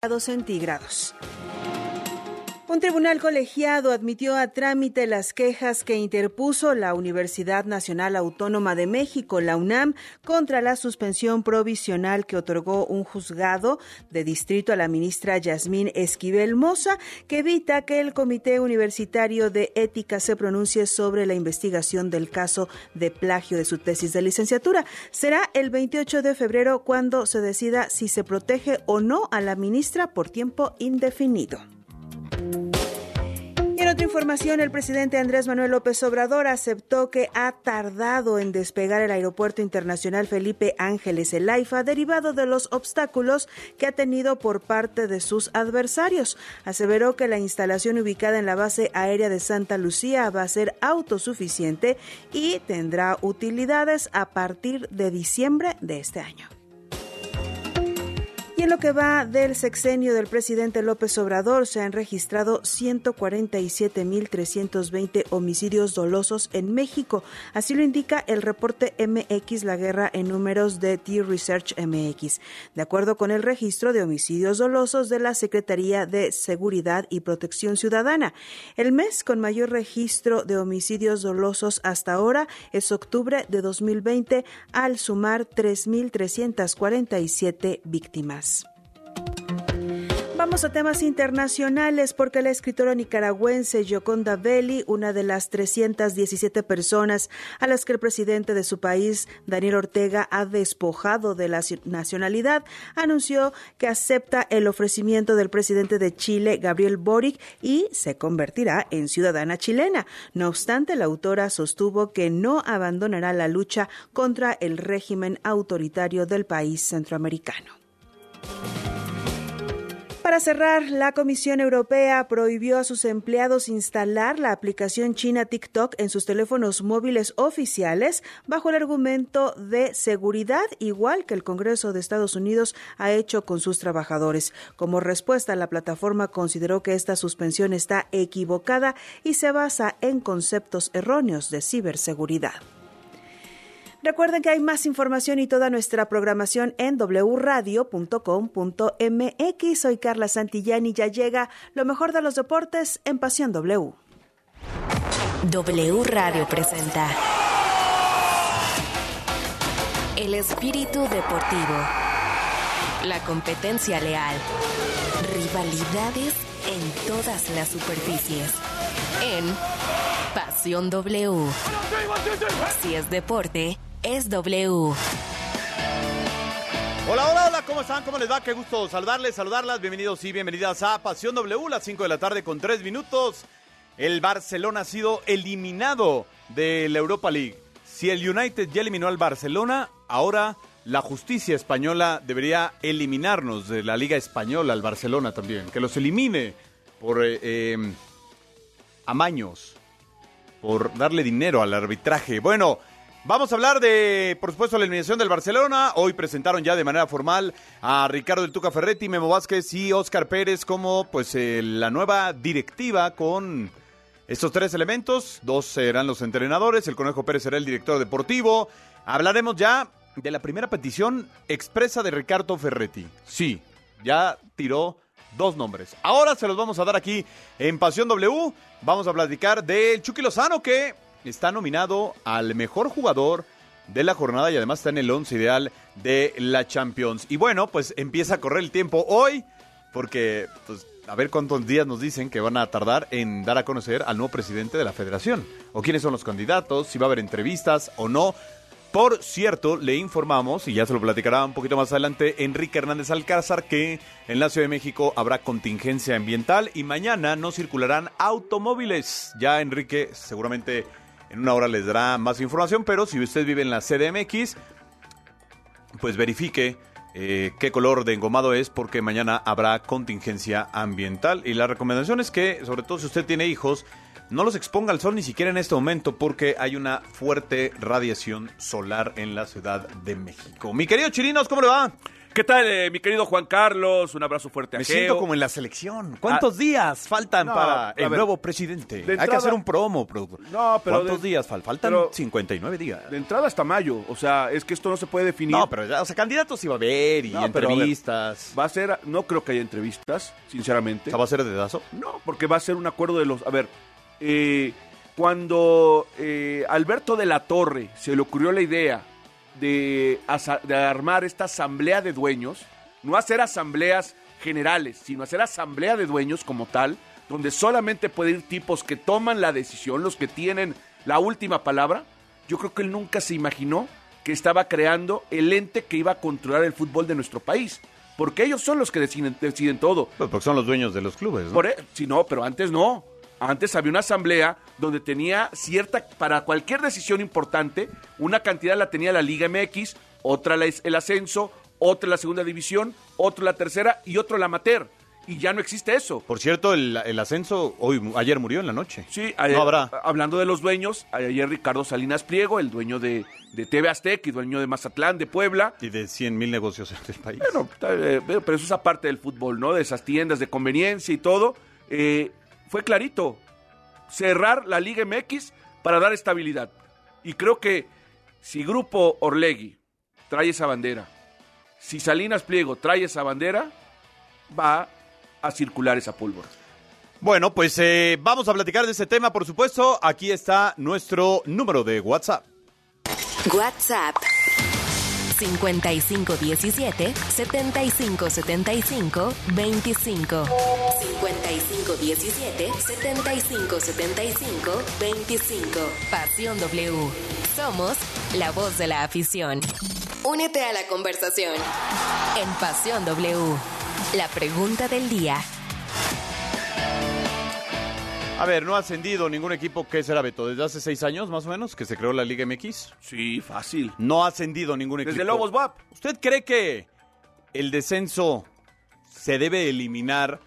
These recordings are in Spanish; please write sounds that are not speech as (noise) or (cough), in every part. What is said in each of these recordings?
grados centígrados. Un tribunal colegiado admitió a trámite las quejas que interpuso la Universidad Nacional Autónoma de México, la UNAM, contra la suspensión provisional que otorgó un juzgado de distrito a la ministra Yasmín Esquivel Moza, que evita que el Comité Universitario de Ética se pronuncie sobre la investigación del caso de plagio de su tesis de licenciatura. Será el 28 de febrero cuando se decida si se protege o no a la ministra por tiempo indefinido. Y en otra información, el presidente Andrés Manuel López Obrador aceptó que ha tardado en despegar el Aeropuerto Internacional Felipe Ángeles El AIFA derivado de los obstáculos que ha tenido por parte de sus adversarios. Aseveró que la instalación ubicada en la base aérea de Santa Lucía va a ser autosuficiente y tendrá utilidades a partir de diciembre de este año. Y en lo que va del sexenio del presidente López Obrador, se han registrado 147.320 homicidios dolosos en México. Así lo indica el reporte MX La Guerra en Números de T-Research MX. De acuerdo con el registro de homicidios dolosos de la Secretaría de Seguridad y Protección Ciudadana, el mes con mayor registro de homicidios dolosos hasta ahora es octubre de 2020, al sumar 3.347 víctimas. Vamos a temas internacionales porque la escritora nicaragüense Gioconda Belli, una de las 317 personas a las que el presidente de su país, Daniel Ortega, ha despojado de la nacionalidad, anunció que acepta el ofrecimiento del presidente de Chile, Gabriel Boric, y se convertirá en ciudadana chilena. No obstante, la autora sostuvo que no abandonará la lucha contra el régimen autoritario del país centroamericano. Para cerrar, la Comisión Europea prohibió a sus empleados instalar la aplicación china TikTok en sus teléfonos móviles oficiales bajo el argumento de seguridad, igual que el Congreso de Estados Unidos ha hecho con sus trabajadores. Como respuesta, la plataforma consideró que esta suspensión está equivocada y se basa en conceptos erróneos de ciberseguridad. Recuerden que hay más información y toda nuestra programación en wradio.com.mx. Soy Carla Santillán y ya llega lo mejor de los deportes en Pasión W. W Radio presenta El espíritu deportivo, la competencia leal, rivalidades en todas las superficies, en Pasión W. Si es deporte, es. Hola, hola, hola, ¿cómo están? ¿Cómo les va? Qué gusto saludarles, saludarlas. Bienvenidos y bienvenidas a Pasión W, las 5 de la tarde con 3 minutos. El Barcelona ha sido eliminado de la Europa League. Si el United ya eliminó al Barcelona, ahora la justicia española debería eliminarnos de la Liga Española al Barcelona también. Que los elimine por eh, eh, amaños, por darle dinero al arbitraje. Bueno, Vamos a hablar de, por supuesto, la eliminación del Barcelona. Hoy presentaron ya de manera formal a Ricardo del Tuca Ferretti, Memo Vázquez y Oscar Pérez como pues eh, la nueva directiva con estos tres elementos. Dos serán los entrenadores, el Conejo Pérez será el director deportivo. Hablaremos ya de la primera petición expresa de Ricardo Ferretti. Sí, ya tiró dos nombres. Ahora se los vamos a dar aquí en Pasión W. Vamos a platicar del Chucky Lozano que está nominado al mejor jugador de la jornada y además está en el once ideal de la Champions. Y bueno, pues empieza a correr el tiempo hoy porque pues a ver cuántos días nos dicen que van a tardar en dar a conocer al nuevo presidente de la federación. O quiénes son los candidatos, si va a haber entrevistas o no. Por cierto, le informamos, y ya se lo platicará un poquito más adelante, Enrique Hernández Alcázar, que en la Ciudad de México habrá contingencia ambiental y mañana no circularán automóviles. Ya Enrique seguramente en una hora les dará más información, pero si usted vive en la CDMX, pues verifique eh, qué color de engomado es porque mañana habrá contingencia ambiental. Y la recomendación es que, sobre todo si usted tiene hijos, no los exponga al sol ni siquiera en este momento porque hay una fuerte radiación solar en la Ciudad de México. Mi querido Chirinos, ¿cómo le va? ¿Qué tal, eh, mi querido Juan Carlos? Un abrazo fuerte a Me Geo. siento como en la selección. ¿Cuántos días faltan no, para el ver, nuevo presidente? de Hay que hacer un promo, productor. No, pero ¿Cuántos de- días faltan? Faltan pero- 59 días. De entrada hasta mayo. O sea, es que esto no se puede definir. No, pero ya, o sea, candidatos iba a haber y No, ver, entrevistas. Va a ser, no creo que haya entrevistas, sinceramente. O sea, va a ser dedazo. No, porque va a ser un acuerdo de los... A ver, eh, cuando eh, Alberto de la Torre se le ocurrió la idea de, armar esta asamblea de dueños, no hacer asambleas generales, sino hacer asamblea de dueños como tal, donde solamente pueden ir tipos que toman la decisión, los que tienen la última palabra, yo creo que él nunca se imaginó que estaba creando el ente que iba a controlar el fútbol de nuestro país. Porque ellos son los que deciden, deciden todo. Pues porque son los dueños de los clubes, ¿no? Por e- sí, no, pero antes no. Antes había una asamblea donde tenía cierta, para cualquier decisión importante, una cantidad la tenía la Liga MX, otra la- el ascenso, otra la segunda división, otra la tercera y otro la amateur. Y ya no existe eso. Por cierto, el, el ascenso hoy ayer murió en la noche. Sí, ayer- no habrá. Hablando de los dueños, ayer Ricardo Salinas Pliego, el dueño de, de TV Azteca y dueño de Mazatlán, de Puebla, Y de 100 mil negocios en el país. Bueno, eh, pero eso es aparte del fútbol, ¿no? De esas tiendas de conveniencia y todo. Eh, fue clarito. Cerrar la Liga MX para dar estabilidad. Y creo que si Grupo Orlegui trae esa bandera, si Salinas Pliego trae esa bandera, va a circular esa pólvora. Bueno, pues eh, vamos a platicar de ese tema, por supuesto. Aquí está nuestro número de WhatsApp. WhatsApp 5517 7575 25 5517 7575 25 Pasión W. Somos la voz de la afición. Únete a la conversación en Pasión W. La pregunta del día. A ver, no ha ascendido ningún equipo que será Beto desde hace seis años más o menos que se creó la Liga MX. Sí, fácil. No ha ascendido ningún equipo. Desde Lobos WAP. ¿Usted cree que el descenso se debe eliminar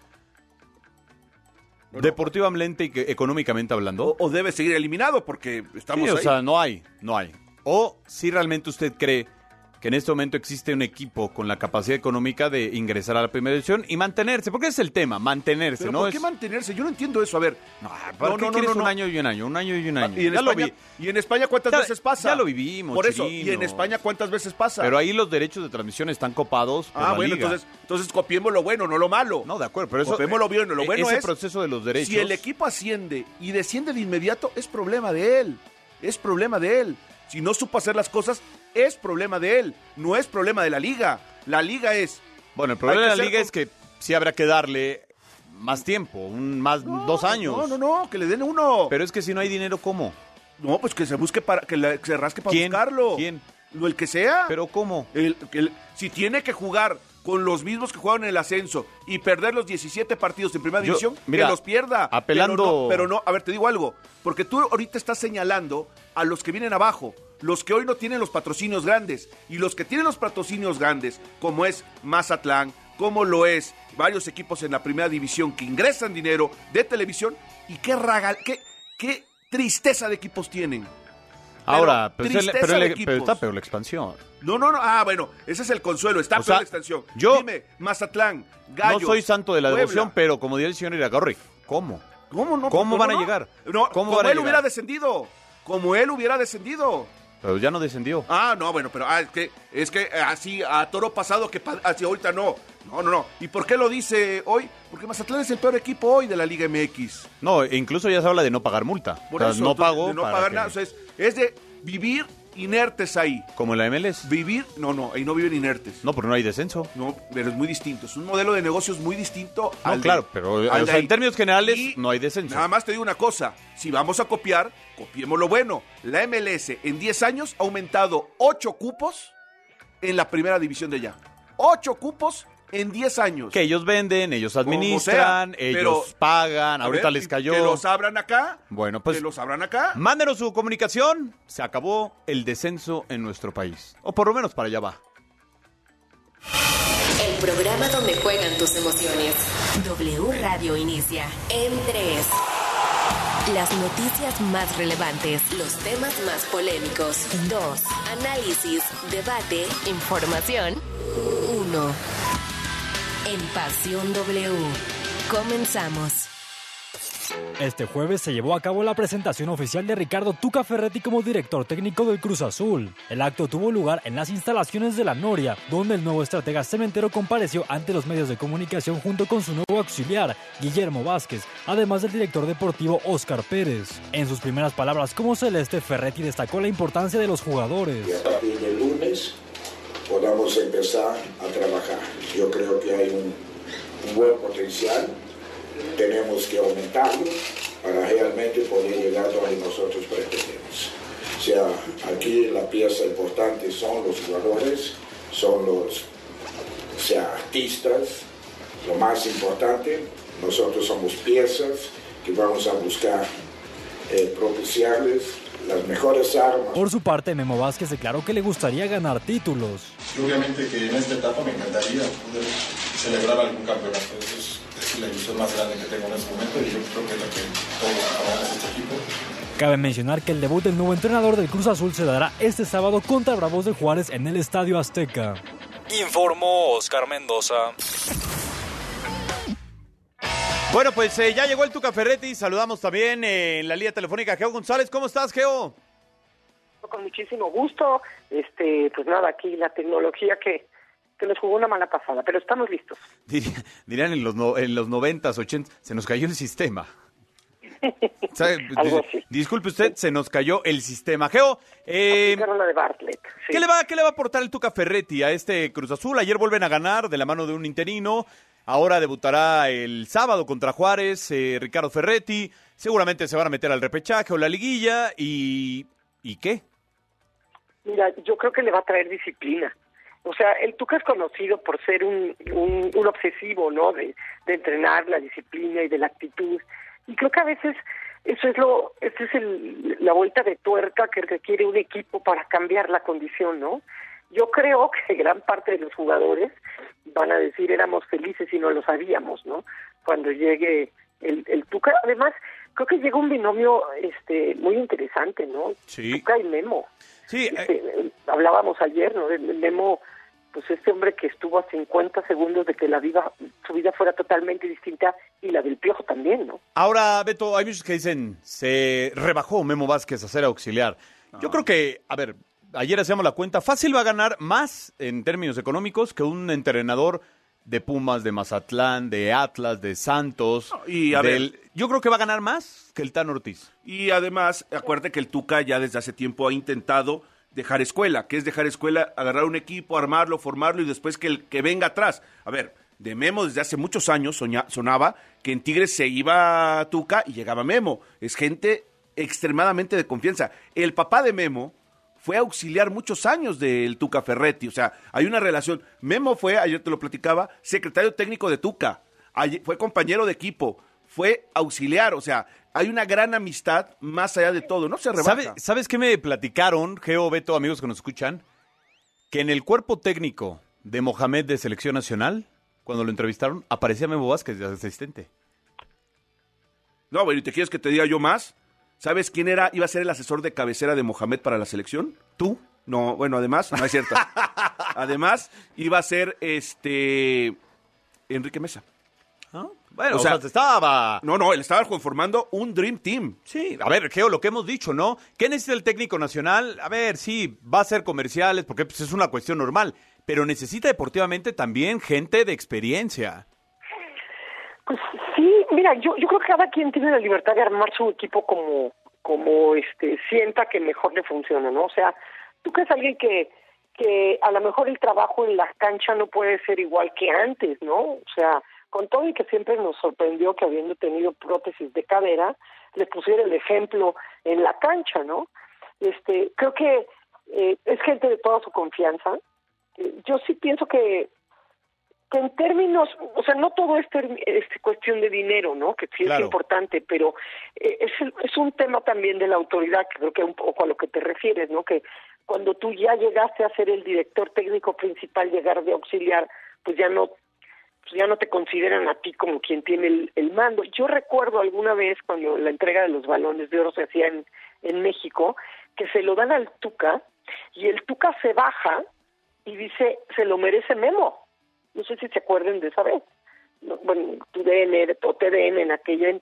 deportivamente y económicamente hablando? O, o debe seguir eliminado porque estamos Sí, o ahí. sea, no hay, no hay. O si realmente usted cree que en este momento existe un equipo con la capacidad económica de ingresar a la primera división y mantenerse, porque ese es el tema, mantenerse, ¿Pero ¿no? por Es- qué mantenerse? Yo no entiendo eso. A ver. No, ¿para qué quieres un año y un año? Un año y un año. ¿Y en, Ya lo España, vi. ¿Y en España cuántas Ya- veces pasa? ya lo vivimos, Por eso, ¿y en. España cuántas veces pasa? Pero ahí los derechos de transmisión están copados por ah, la bueno, liga. entonces, entonces copiemos lo bueno, no lo malo. No, de acuerdo, pero eso... Copiemos lo bueno, lo e- bueno ese es... proceso de los derechos... Si el equipo asciende y desciende de inmediato, es problema de él. Es problema de él. Si no supo hacer las cosas, es problema de él. No es problema de la liga. La liga es... Bueno, el problema de la liga con- es que sí habrá que darle más tiempo, un más dos años. No, no, no, que le den uno. Pero es que si no hay dinero, ¿cómo? No, pues que se busque para... Que, le- que se rasque para ¿Quién? buscarlo. ¿Quién? Lo el que sea. ¿Pero cómo? El- el- si tiene que jugar con los mismos que jugaron en el ascenso y perder los 17 partidos en primera Yo, división, mira, que los pierda. apelando- Pero no, pero no, a ver, te digo algo. Porque tú ahorita estás señalando a los que vienen abajo, los que hoy no tienen los patrocinios grandes. Y los que tienen los patrocinios grandes, como es Mazatlán, como lo es varios equipos en la primera división que ingresan dinero de televisión. Y qué raga, qué, qué tristeza de equipos tienen. Ahora, pero, pero, el- está peor la expansión. No, no, no. Ah, bueno, ese es el consuelo. Está O peor sea, la extensión. yo- Dime, Mazatlán, Gallos. no soy santo de la Puebla. devoción, pero como diría el señor Iragorri, ¿cómo? ¿Cómo no? ¿Cómo van a llegar? No, ¿Cómo como van a él llegar? hubiera descendido. Como él hubiera descendido. Pero ya no descendió. Ah, no, bueno, pero ah, es que, es que eh, así a toro pasado que así ahorita no. No, no, no. ¿Y por qué lo dice hoy? Porque Mazatlán es el peor equipo hoy de la Liga MX. No, e incluso ya se habla de no pagar multa. Por O sea, eso, no pago de no pagar que- nada. O sea, es, es de vivir inertes ahí. Como en la MLS. Vivir, no, no, ahí no viven inertes. No, porque no hay descenso. No, pero es muy distinto. Es un modelo de negocios muy distinto No, al de- claro, pero al o de sea, ahí. en términos generales Y no hay descenso. Nada más te digo una cosa. Si vamos a copiar, copiemos lo bueno. La MLS en 10 años ha aumentado 8 cupos en la primera división de allá. 8 cupos en 10 años. Que ellos venden, ellos administran, sea, ellos pero- pagan, ahorita ver, les cayó. Que los abran acá. Bueno, pues Que los abran acá. mándenos su comunicación. Se acabó el descenso en nuestro país. O por lo menos para allá va. El programa donde juegan tus emociones. W Radio inicia en 3. Las noticias más relevantes, los temas más polémicos. 2. Análisis, debate, información. 1. En Pasión W. Comenzamos. Este jueves se llevó a cabo la presentación oficial de Ricardo Tuca Ferretti como director técnico del Cruz Azul. El acto tuvo lugar en las instalaciones de la Noria, donde el nuevo estratega cementero compareció ante los medios de comunicación junto con su nuevo auxiliar, Guillermo Vázquez, además del director deportivo Oscar Pérez. En sus primeras palabras como celeste, Ferretti destacó la importancia de los jugadores. Y a partir del lunes podamos empezar a trabajar. Yo creo que hay un, buen potencial tenemos que aumentarlo para realmente poder llegar donde nosotros pretendemos. O sea, aquí la pieza importante son los jugadores, son los o sea, artistas, lo más importante, nosotros somos piezas que vamos a buscar eh, propiciarles las mejores armas. Por su parte, Memo Vázquez declaró que le gustaría ganar títulos. Obviamente que en esta etapa me encantaría poder celebrar algún campeonato. Eso es la ilusión más grande que tengo en este momento y yo creo que es la que todos este equipo. Cabe mencionar que el debut del nuevo entrenador del Cruz Azul se dará este sábado contra Bravos de Juárez en el Estadio Azteca. Informó Oscar Mendoza. Bueno, pues eh, ya llegó el Tuca Ferretti. Saludamos también eh, en la línea telefónica a Geo González. ¿Cómo estás, Geo? Con muchísimo gusto. Este, pues nada, aquí la tecnología que, que nos jugó una mala pasada, pero estamos listos. (laughs) Diría- dirían en los, no- en los 90s, 80 se nos cayó el sistema. (laughs) Algo así. Disculpe usted, se nos cayó el sistema. Geo, eh, Aplicaron la de Bartlett. sí. ¿qué, le va, ¿qué le va a aportar el Tuca Ferretti a este Cruz Azul? Ayer vuelven a ganar de la mano de un interino. Ahora debutará el sábado contra Juárez, eh, Ricardo Ferretti. Seguramente se van a meter al repechaje o la liguilla. ¿Y, ¿y qué? Mira, yo creo que le va a traer disciplina. O sea, el Tuca es conocido por ser un, un, un obsesivo, ¿no? De, entrenar la disciplina y de la actitud. Y creo que a veces eso es lo, esa es el, la vuelta de tuerca que requiere un equipo para cambiar la condición, ¿no? Yo creo que gran parte de los jugadores van a decir éramos felices y no lo sabíamos, ¿no? Cuando llegue el, el Tuca. Además, creo que llega un binomio este muy interesante, ¿no? Sí. Tuca y Memo. Sí, eh, Este, eh, hablábamos ayer, ¿no? Del Memo, pues este hombre que estuvo a 50 segundos de que la vida, su vida fuera totalmente distinta y la del Piojo también, ¿no? Ahora, Beto, hay muchos que dicen, se rebajó Memo Vázquez a ser auxiliar. Yo creo que, a ver, ayer hacíamos la cuenta, fácil va a ganar más en términos económicos que un entrenador de Pumas, de Mazatlán, de Atlas, de Santos. y a del- Yo creo que va a ganar más que el Tan Ortiz. Y además, acuérdate que el Tuca ya desde hace tiempo ha intentado dejar escuela, que es dejar escuela, agarrar un equipo, armarlo, formarlo y después que el que venga atrás. A ver, de Memo desde hace muchos años soña- sonaba que en Tigres se iba Tuca y llegaba Memo. Es gente extremadamente de confianza. El papá de Memo fue auxiliar muchos años del Tuca Ferretti, o sea, hay una relación. Memo fue, ayer te lo platicaba, secretario técnico de Tuca, Ayer- fue compañero de equipo, fue auxiliar, o sea, hay una gran amistad más allá de todo, no se rebaja. ¿Sabe- ¿Sabes qué me platicaron, Geo, Beto, amigos que nos escuchan? Que en el cuerpo técnico de Mohamed de Selección Nacional, cuando lo entrevistaron, aparecía Memo Vázquez de asistente. No, pero ¿y te quieres que te diga yo más? ¿Sabes quién era, iba a ser el asesor de cabecera de Mohamed para la selección? ¿Tú? No, bueno, además, no es cierto. (laughs) además, iba a ser este Enrique Mesa. Bueno, O o sea, sea, te estaba... No, no, él estaba conformando un Dream Team. Sí, a ver, Geo, lo que hemos dicho, ¿no? ¿Qué necesita el técnico nacional? A ver, sí, va a ser comerciales, porque pues, es una cuestión normal, pero necesita deportivamente también gente de experiencia. Pues sí, mira, yo, yo creo que cada quien tiene la libertad de armar su equipo como, como este sienta que mejor le funciona, ¿no? O sea, tú que es alguien que, que a lo mejor el trabajo en la cancha no puede ser igual que antes, ¿no? O sea, con todo y que siempre nos sorprendió que habiendo tenido prótesis de cadera, le pusiera el ejemplo en la cancha, ¿no? Este, creo que eh, es gente de toda su confianza. Eh, yo sí pienso que que en términos, o sea, no todo es, es cuestión de dinero, ¿no? Que sí Claro. es importante, pero eh, es, es un tema también de la autoridad, que creo que un poco a lo que te refieres, ¿no? Que cuando tú ya llegaste a ser el director técnico principal, llegar de auxiliar, pues ya no pues ya no te consideran a ti como quien tiene el, el mando. Yo recuerdo alguna vez cuando la entrega de los balones de oro se hacía en, en México, que se lo dan al Tuca y el Tuca se baja y dice, se lo merece Memo. No sé si se acuerden de esa vez. bueno, TUDN o TDN en aquella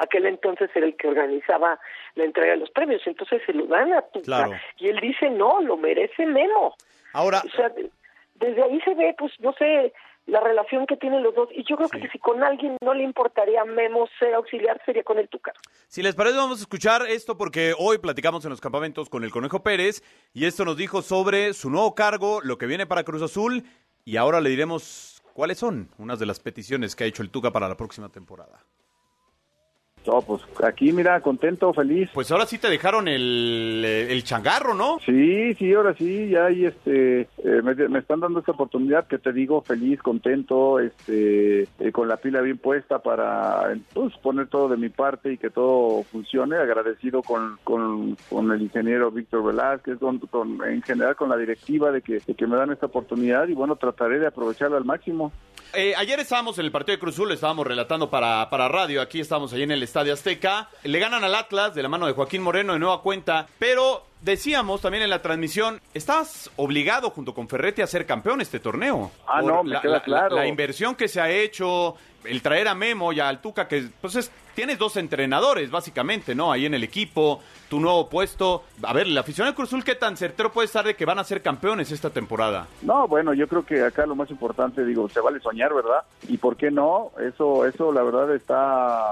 aquel entonces era el que organizaba la entrega de los premios, entonces se lo dan a Tuca y él dice no, lo merece Memo. Ahora, o sea, desde ahí se ve, pues no sé, la relación que tienen los dos. Y yo creo que si con alguien no le importaría Memo ser auxiliar, sería con el Tuca. Si les parece, vamos a escuchar esto porque hoy platicamos en los campamentos con el Conejo Pérez y esto nos dijo sobre su nuevo cargo, lo que viene para Cruz Azul y ahora le diremos cuáles son unas de las peticiones que ha hecho el Tuca para la próxima temporada. No, pues aquí mira, contento, feliz. Pues ahora sí te dejaron el, el changarro, ¿no? Sí, sí, ahora sí, ya ahí este, eh, me, están dando esta oportunidad que te digo, feliz, contento, este, eh, con la pila bien puesta para pues, poner todo de mi parte y que todo funcione, agradecido con, con, el ingeniero Víctor Velázquez, con, en general con la directiva de que, de que me dan esta oportunidad y bueno, trataré de aprovecharla al máximo. Eh, ayer estábamos en el partido de Cruzul, estábamos relatando para, para radio, aquí estamos ahí en el Estadio Azteca. Le ganan al Atlas de la mano de Joaquín Moreno de nueva cuenta, pero decíamos también en la transmisión, estás obligado junto con Ferretti a ser campeón este torneo. Ah, no, me queda claro. La, inversión que se ha hecho, el traer a Memo y a Altuca, que pues tienes dos entrenadores básicamente, ¿no? Ahí en el equipo, tu nuevo puesto. A ver, la afición de Cruzul, ¿qué tan certero puede estar de que van a ser campeones esta temporada? No, bueno, yo creo que acá lo más importante, digo, se vale soñar, ¿verdad? Y por qué no, eso, eso la verdad está,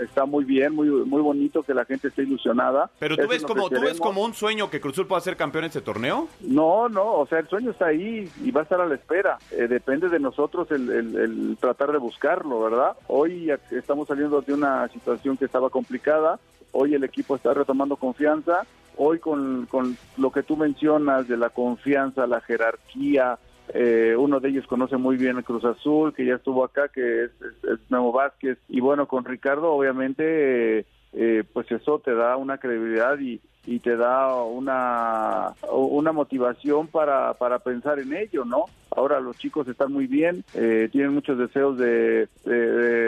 está muy bien, muy, muy bonito que la gente esté ilusionada. Pero tú ves como, tú ves como un sueño que Cruzul pueda ser campeón en este torneo. No, no, o sea, el sueño está ahí y va a estar a la espera. Eh, depende de nosotros el, el tratar de buscarlo, ¿verdad? Hoy estamos saliendo de una situación que estaba complicada Hoy el equipo está retomando confianza. Hoy con, con lo que tú mencionas de la confianza, la jerarquía, eh, uno de ellos conoce muy bien el Cruz Azul, que ya estuvo acá, que es, es, Vázquez. Y bueno, con Ricardo, obviamente, eh, pues eso te da una credibilidad y, y te da una, una motivación para, para pensar en ello, ¿no? Ahora los chicos están muy bien, eh, tienen muchos deseos de,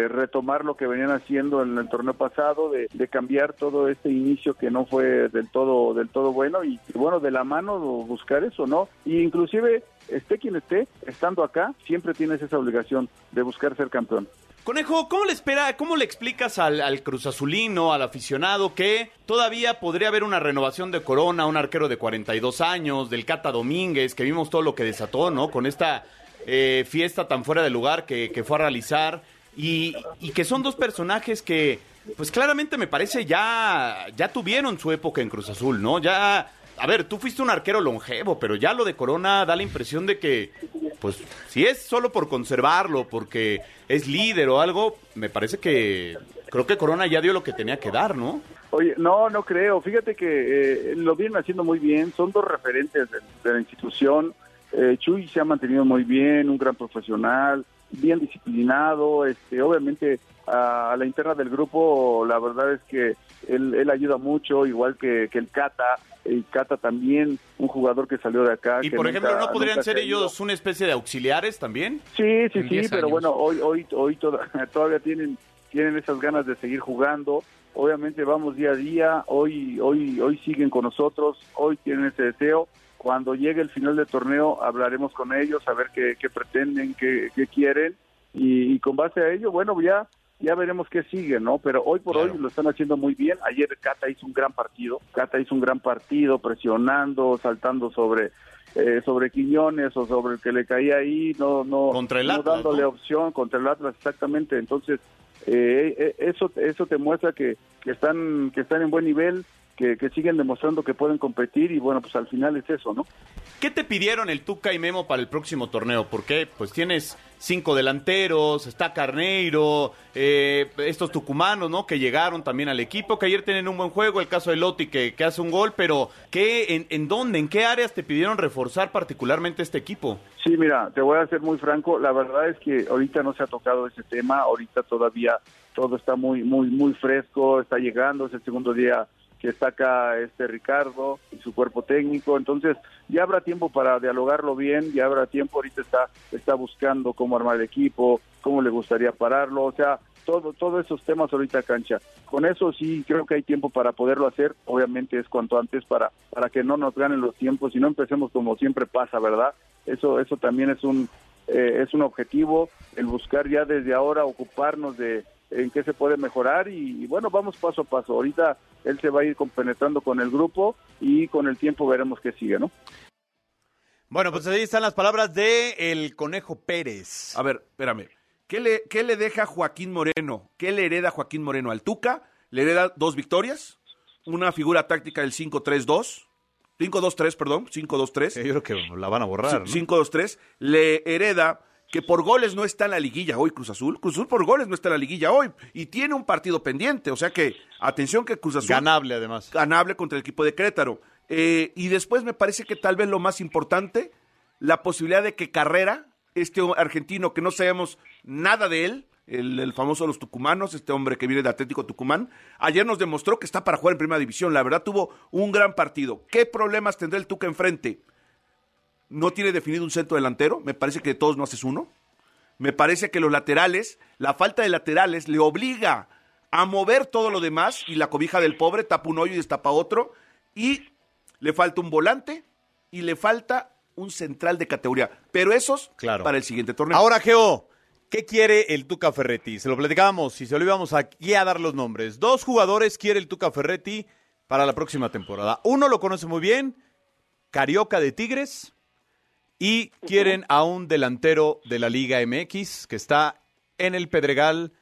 retomar lo que venían haciendo en el torneo pasado, de, cambiar todo este inicio que no fue del todo del todo bueno y, bueno de la mano buscar eso, ¿no? Y inclusive esté quien esté, estando acá, siempre tienes esa obligación de buscar ser campeón. Conejo, ¿cómo le espera, cómo le explicas al, al, Cruz Azulino, al aficionado, que todavía podría haber una renovación de Corona, un arquero de 42 años, del Cata Domínguez, que vimos todo lo que desató, ¿no? Con esta eh, fiesta tan fuera de lugar que, fue a realizar, y, y, que son dos personajes que, pues claramente me parece ya, ya tuvieron su época en Cruz Azul, ¿no? Ya a ver, tú fuiste un arquero longevo, pero ya lo de Corona da la impresión de que, pues, si es solo por conservarlo, porque es líder o algo, me parece que creo que Corona ya dio lo que tenía que dar, ¿no? Oye, no, no creo. Fíjate que eh, lo vienen haciendo muy bien. Son dos referentes de, la institución. Eh, Chuy se ha mantenido muy bien, un gran profesional, bien disciplinado. Este, obviamente a, la interna del grupo, la verdad es que él, ayuda mucho, igual que, que el Cata y Cata también, un jugador que salió de acá. Y por ejemplo, ¿no podrían ser ellos una especie de auxiliares también? Sí, sí, sí, pero bueno, hoy hoy hoy (laughs) todavía tienen tienen esas ganas de seguir jugando. Obviamente vamos día a día, hoy hoy hoy siguen con nosotros, hoy tienen ese deseo. Cuando llegue el final del torneo hablaremos con ellos, a ver qué, pretenden, qué, quieren y, y con base a ello, bueno, ya ya veremos qué sigue, ¿no? Pero hoy por hoy lo están haciendo muy bien. Ayer Cata hizo un gran partido, Cata hizo un gran partido presionando, saltando sobre eh, sobre Quiñones o sobre el que le caía ahí, no no, contra el no dándole opción contra el Atlas exactamente. Entonces eh, eh, eso eso te muestra que, que están que están en buen nivel, que, que siguen demostrando que pueden competir y bueno pues al final es eso, ¿no? ¿Qué te pidieron el Tuca y Memo para el próximo torneo? Porque pues tienes cinco delanteros, está Carneiro, eh, estos tucumanos, ¿no? Que llegaron también al equipo, que ayer tienen un buen juego, el caso de Lotti que, que hace un gol, pero ¿qué, en, en, dónde, en qué áreas te pidieron reforzar particularmente este equipo? Sí, mira, te voy a ser muy franco, la verdad es que ahorita no se ha tocado ese tema, ahorita todavía todo está muy, muy, muy fresco, está llegando, es el segundo día que está acá este Ricardo y su cuerpo técnico, entonces ya habrá tiempo para dialogarlo bien, ya habrá tiempo, ahorita está, está buscando cómo armar el equipo, cómo le gustaría pararlo, o sea, todo, todos esos temas ahorita cancha. Con eso sí creo que hay tiempo para poderlo hacer, obviamente es cuanto antes para, para que no nos ganen los tiempos. Y no empecemos como siempre pasa, ¿verdad? Eso, eso también es un, eh, es un objetivo el buscar ya desde ahora ocuparnos de en qué se puede mejorar y, y, bueno, vamos paso a paso. Ahorita él se va a ir compenetrando con el grupo y con el tiempo veremos qué sigue, ¿no? Bueno, pues ahí están las palabras de el Conejo Pérez. A ver, espérame. ¿Qué le, ¿Qué le deja Joaquín Moreno? ¿Qué le hereda Joaquín Moreno al Tuca? Le hereda dos victorias, una figura táctica del 5-3-2, 5-2-3, perdón, 5-2-3. Sí, yo creo que la van a borrar. ¿no? 5-2-3. Le hereda que por goles no está en la liguilla hoy Cruz Azul. Cruz Azul por goles no está en la liguilla hoy y tiene un partido pendiente. O sea que, atención que Cruz Azul. Ganable además. Ganable contra el equipo de Querétaro. Eh, y después me parece que tal vez lo más importante, la posibilidad de que Carrera, este argentino que no sabemos nada de él, el, el, famoso de los tucumanos, este hombre que viene de Atlético Tucumán, ayer nos demostró que está para jugar en primera división. La verdad tuvo un gran partido. ¿Qué problemas tendrá el Tuca enfrente? No tiene definido un centro delantero, me parece que de todos no haces uno. Me parece que los laterales, la falta de laterales le obliga a mover todo lo demás y la cobija del pobre tapa un hoyo y destapa otro. Y le falta un volante y le falta un central de categoría. Pero esos claro. para el siguiente torneo. Ahora, Geo, ¿qué quiere el Tuca Ferretti? Se lo platicábamos y se lo íbamos aquí a dar los nombres. Dos jugadores quiere el Tuca Ferretti para la próxima temporada. Uno lo conoce muy bien, Carioca de Tigres, y quieren a un delantero de la Liga MX que está en el Pedregal.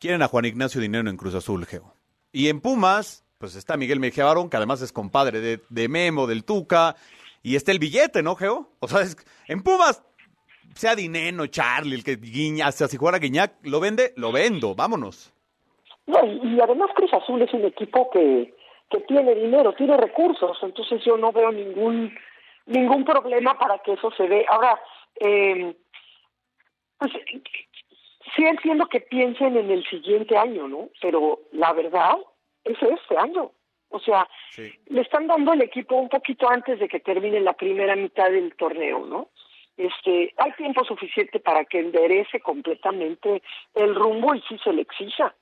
Quieren a Juan Ignacio Dinero en Cruz Azul, Geo. Y en Pumas, pues está Miguel Mejía Barón, que además es compadre de, de, Memo, del Tuca, y está el billete, ¿no, Geo? O sea, es, en Pumas, sea Dineno, Charlie, el que guiña, hasta si jugara Guiñac, lo vende, lo vendo, vámonos. No, y, y, además Cruz Azul es un equipo que, que tiene dinero, tiene recursos, entonces yo no veo ningún ningún problema para que eso se dé. Ahora, eh, pues sí entiendo que piensen en el siguiente año, ¿no? Pero la verdad es este año. O sea, sí. le están dando el equipo un poquito antes de que termine la primera mitad del torneo, ¿no? Este, hay tiempo suficiente para que enderece completamente el rumbo y sí se le exija.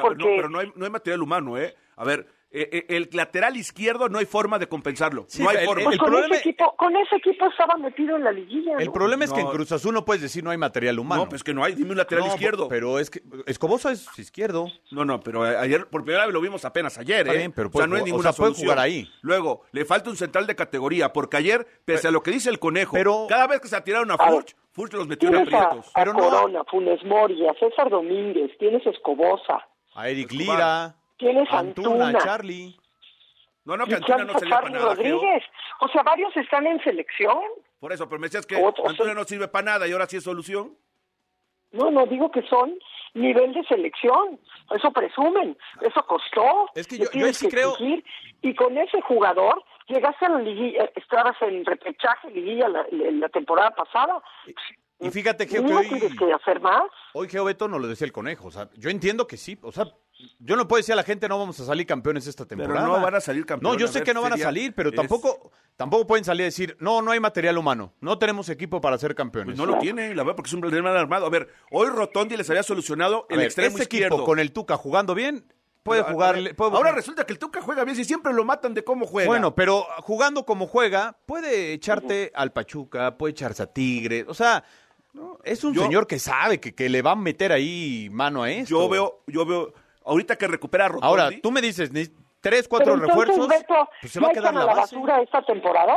Porque... No, pero no hay, no hay material humano, ¿eh? A ver, el lateral izquierdo no hay forma de compensarlo. Sí, no hay el, forma. Pues con, ese equipo, con ese equipo estaba metido en la liguilla. El problema es No. que en Cruz Azul no puedes decir no hay material humano. No, pues que no hay. Dime un lateral No, izquierdo. Pero es que Escobosa es izquierdo. No, no, pero ayer por primera vez lo vimos apenas ayer, ¿eh? bien, pero o sea, no hay o ninguna sea, puede solución. jugar ahí. Luego, le falta un central de categoría, porque ayer, pese a lo que dice el conejo, Pero- cada vez que se atiraron a. Furch, Furch los metió en Tienes a, aprietos. a Pero no- Corona, Funes Mori, a César Domínguez, tienes Escobosa, A Eric Pues, Lira, tienes a Antuna, Antuna, Charlie. No, no, que Antuna no a servía para nada. Rodríguez. O sea, varios están en selección. Por eso, pero me decías que Antuna no sirve para nada y ahora sí es solución. No, no digo que son nivel de selección. Eso presumen. Eso costó. Es que Le yo- yo sí que creo-. Y con ese jugador llegaste a la liguilla, estabas en repechaje liguilla la, la- temporada pasada. Y fíjate, Geo, que ¿No hoy, tienes que hacer más? hoy Geo Beto nos lo decía el conejo. O sea, yo entiendo que sí. O sea, yo no puedo decir a la gente no vamos a salir campeones esta Pero temporada. no van a salir campeones. No, yo a sé ver, que no van a salir, pero es- tampoco, tampoco pueden salir a decir, no, no hay material humano, no tenemos equipo para ser campeones. Pues no lo tiene, la verdad, porque es un problema armado. A ver, hoy Rotondi les había solucionado A el ver, extremo ese izquierdo. equipo con el Tuca jugando bien, puede A- a jugarle. puede- Ahora resulta que el Tuca juega bien, si siempre lo matan de cómo juega. Bueno, pero jugando como juega, puede echarte al Pachuca, puede echarse a Tigre. O sea, es un Yo- señor que sabe que, que le va a meter ahí mano a esto. yo veo, yo veo, ahorita que recupera a Rotondi. Ahora, tú me dices, ni- tres, cuatro Pero entonces, refuerzos, Beto, pues se ¿no va a quedar la a la base. basura esta temporada?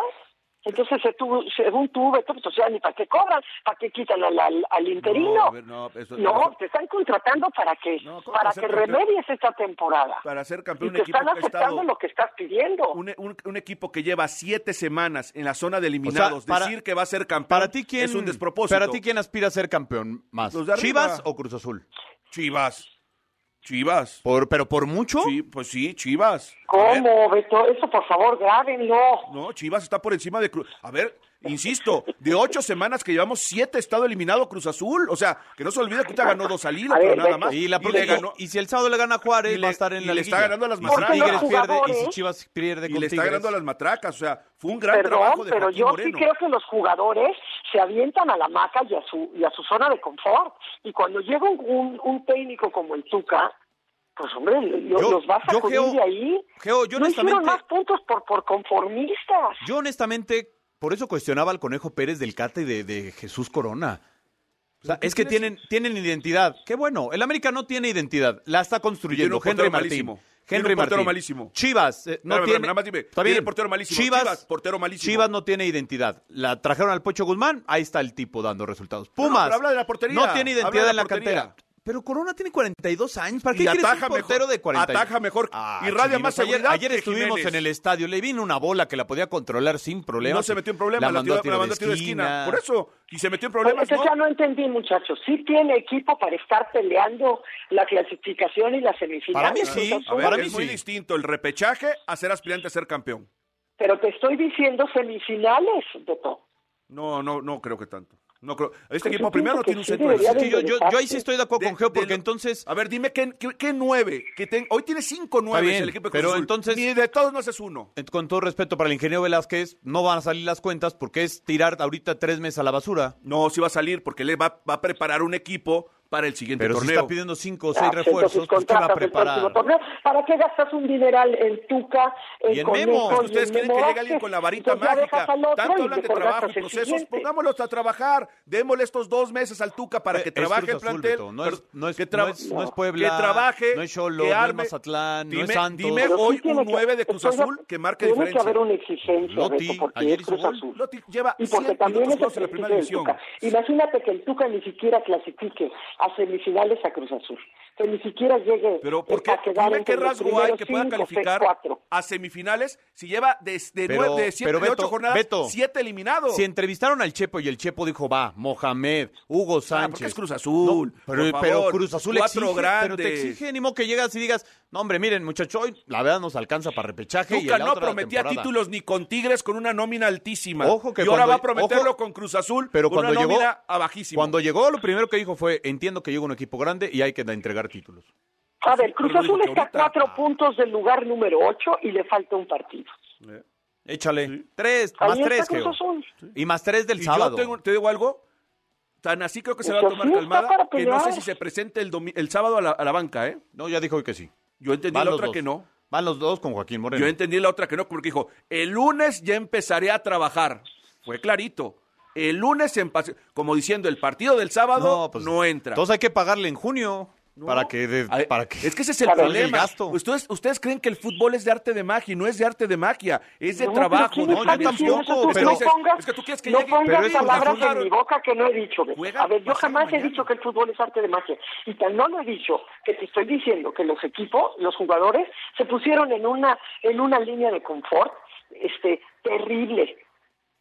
Entonces, tú- según tú, Beto, pues, o sea, ni para qué cobran, para qué quitan al, al, al interino. No, a ver, no, eso- No, para- te están contratando para que No, ¿cómo para que campeón? remedies esta temporada. Para ser y campeón un te equipo están que ha aceptando estado... lo que estás pidiendo. Un, un- un equipo que lleva siete semanas en la zona de eliminados, para- decir que va a ser campeón Para ti, ¿quién, es un despropósito. Para ti, ¿quién aspira a ser campeón más? ¿Chivas o Cruz Azul? Chivas. Chivas. Por, ¿Pero por mucho? Sí, pues sí, Chivas. ¿Cómo, Beto? Eso, por favor, grábenlo. No, Chivas está por encima de Cruz. A ver, insisto, de ocho semanas que llevamos, siete ha estado eliminado Cruz Azul. O sea, que no se olvide que ahorita ganó dos al hilo, ver, pero nada Beto. más. Y, la le próxima- ganó- y si el sábado le gana a Juárez, y le- va a estar en y la le está ganando a las Y si matracas. Tigres pierde, y si Chivas pierde y con le está Tigres. ganando a las matracas. O sea, fue un gran Perdón, trabajo de pero Joaquín yo Moreno. sí creo que los jugadores se avientan a la maca y a su, y a su zona de confort. Y cuando llega un, un, un técnico como el Tuca, pues hombre, Yo- los vas a yo, de ahí. Geo, yo no hicieron más puntos por, por conformistas. Yo honestamente por eso cuestionaba al Conejo Pérez del Cata y de, de Jesús Corona. O sea, es que tienen, tienen identidad. Qué bueno. El América no tiene identidad. La está construyendo. Henry Martín. malísimo. Henry Tiene un portero Martín. malísimo. Chivas eh, no Espérame, tiene. nada más dime. Está Tiene bien. portero malísimo. Chivas, Chivas, portero malísimo. Chivas no tiene identidad. La trajeron al Pocho Guzmán. Ahí está el tipo dando resultados. No, Pumas. pero habla de la portería. No tiene Habla identidad de en la la portería. cantera. Pero Corona tiene 42 años. ¿Para qué Y quieres ataja un portero mejor, de 42? ataja mejor, Ah, irradia Chirinos, más ayer- seguridad Ayer, que estuvimos Jiménez. en el estadio. Le vino una bola que la podía controlar sin problemas. No se metió en problemas, la, mandó tiró- a tiro la de mandó a tiro de esquina. Por eso, y se metió en problemas, Entonces ¿no? ya no entendí, muchachos. Sí tiene equipo para estar peleando la clasificación y la semifinal. Para mí sí. Ver, Para mí es muy distinto el repechaje a ser aspirante a ser campeón. Pero te estoy diciendo semifinales, Beto. No, no, no creo que tanto. No creo. Este Pues equipo primero no tiene un sí centro que yo, yo, yo ahí sí estoy de acuerdo De- con Geo, porque entonces. A ver, dime qué, qué, qué nueve. Que ten- hoy tiene cinco nueve bien, el equipo de Cruz pero Azul. entonces- Ni de todos no haces uno. Con todo respeto para el ingeniero Velázquez, no van a salir las cuentas porque es tirar ahorita tres meses a la basura. No, sí va a salir porque le va, va a preparar un equipo para el siguiente Pero si torneo. está pidiendo cinco o Ah, seis pues refuerzos, pues ¿qué va a preparar? torneo. ¿Para qué gastas un dineral en Tuca, en Y en Conejo Memo. y ¿Ustedes en creen que llega alguien con la varita mágica? Tanto y hablan de trabajo, el procesos. siguiente. Pongámoslos a trabajar. Démosle estos dos meses al Tuca para que Es trabaje el plantel. No es- pero no es- que no es- no es Puebla, Que trabaje. no es Xolos, que no es arme. Mazatlán, no dime, es Santos. Dime Pero hoy tiene un que- 9 de Cruz Azul que marque tiene diferencia. que haber una exigencia, Beto, porque ayer es Cruz hizo gol. Azul. Lotti lleva Y porque 100 también es minutos el en la primera del división. Tuca. Imagínate que el Tuca ni siquiera clasifique a semifinales a Cruz Azul. Que ni siquiera llegue Pero ¿por qué, a quedar dime entre qué rasgo hay que pueda cinco, calificar seis, a semifinales si lleva de, de, Pero- nueve, de siete, pero de Beto, ocho jornadas, Beto, siete eliminados? Si entrevistaron al Chepo y el Chepo dijo, va, Mohamed, Hugo Sánchez. Ah, porque es Cruz Azul, No, pero, Cruz Azul cuatro exige, pero te grandes. exige, ni modo que llegas y digas, no hombre, miren muchachos, hoy la verdad nos alcanza para repechaje y la no otra prometía temporada". títulos ni con Tigres con una nómina altísima. Ojo que y ahora cuando- va a prometerlo ojo, con Cruz Azul Pero con cuando una llegó, nómina a bajísimo. cuando llegó, lo primero que dijo fue, entiendo que llega un equipo grande y hay que entregar títulos. A ver, Cruz Azul está a cuatro puntos del lugar número ocho y le falta un partido. Échale. Tres, Ahí más tres. Azul. Y más tres del Y sábado. yo tengo- te digo algo, tan así creo que se va a Pues tomar sí, calmada para que no sé si se presente el, el sábado a la, a la banca, ¿eh? No, ya dijo hoy que sí. Yo entendí Van la otra dos. que no. Van los dos con Joaquín Moreno. Yo entendí la otra que no, porque dijo, el lunes ya empezaré a trabajar. Fue clarito. El lunes, en como diciendo, el partido del sábado no, pues, entra. Entonces hay que pagarle en junio. No. Para que, de- Ay, para que Es que ese es el problema. gasto. Ustedes, ustedes creen que el fútbol es de arte de magia y no es de arte de magia, es de No, trabajo. ¿quién de está yo tampoco, pero- no pongas, es que tú quieres que no llegue- pongas pero palabras en mi boca que no he dicho. Juega A ver, yo jamás he dicho que el fútbol es arte de magia. Y tan no lo he dicho que te estoy diciendo que los equipos, los jugadores, se pusieron en una, en una línea de confort este terrible.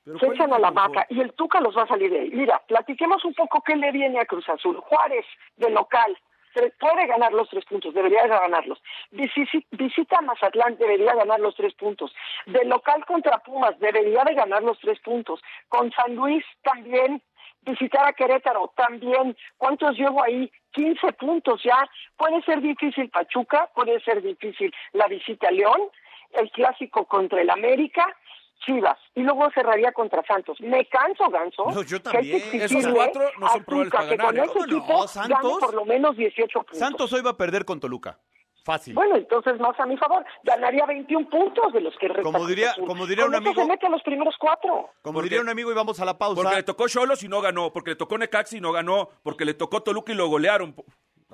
Pero se ¿cuál echan a la maca y el Tuca los va a salir de ahí. Mira, platiquemos un poco qué le viene a Cruz Azul. Juárez, de local, puede ganar los tres puntos, debería de ganarlos. Visita a Mazatlán, debería ganar los tres puntos. De local contra Pumas, debería de ganar los tres puntos. Con San Luis también. Visitar a Querétaro también. ¿Cuántos llevo ahí? 15 puntos ya. Puede ser difícil Pachuca, puede ser difícil la visita a León, el clásico contra el América, Chivas, y luego cerraría contra Santos. Me canso, Ganso. No, yo que hay que también. Esos cuatro no son a probables para que ganar, con ¿eh? ese ¿Cómo no? equipo Santos- gane por lo menos 18 puntos. Santos hoy va a perder con Toluca. Fácil. Bueno, entonces más a mi favor. Ganaría 21 puntos de los que Como diría- como diría un amigo- se mete a los primeros cuatro. Como porque- diría un amigo, y vamos a la pausa. Porque le tocó Cholos y no ganó, porque le tocó Necaxi y no ganó, porque le tocó Toluca y lo golearon. O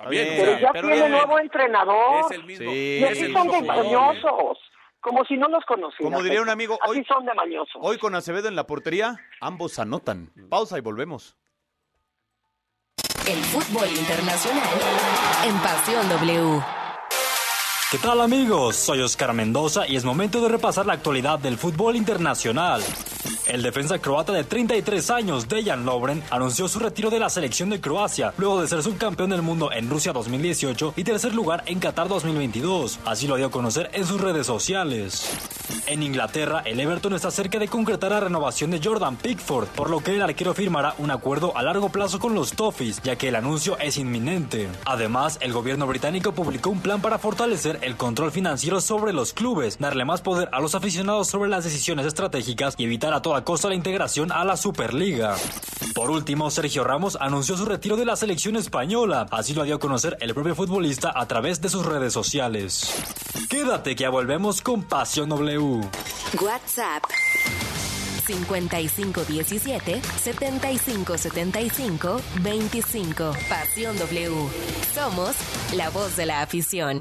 Pero sea, ya pero tiene bien. nuevo entrenador. es el mismo. Sí. y así son mismo. Como si no los conocieran. Como diría un amigo, Así hoy- son de mañosos. Hoy con Acevedo en la portería, ambos anotan. Pausa y volvemos. El fútbol internacional en Pasión W. ¿Qué tal amigos? Soy Oscar Mendoza y es momento de repasar la actualidad del fútbol internacional. El defensa croata de 33 años, Dejan Lovren, anunció su retiro de la selección de Croacia luego de ser subcampeón del mundo en Rusia 2018 y tercer lugar en Qatar 2022. Así lo dio a conocer en sus redes sociales. En Inglaterra, el Everton está cerca de concretar la renovación de Jordan Pickford, por lo que el arquero firmará un acuerdo a largo plazo con los Toffees, ya que el anuncio es inminente. Además, el gobierno británico publicó un plan para fortalecer el control financiero sobre los clubes, darle más poder a los aficionados sobre las decisiones estratégicas y evitar a toda costa la integración a la Superliga. Por último, Sergio Ramos anunció su retiro de la selección española, así lo dio a conocer el propio futbolista a través de sus redes sociales. Quédate que ya volvemos con Pasión W. WhatsApp 5517 7575 25. Pasión W. Somos la voz de la afición.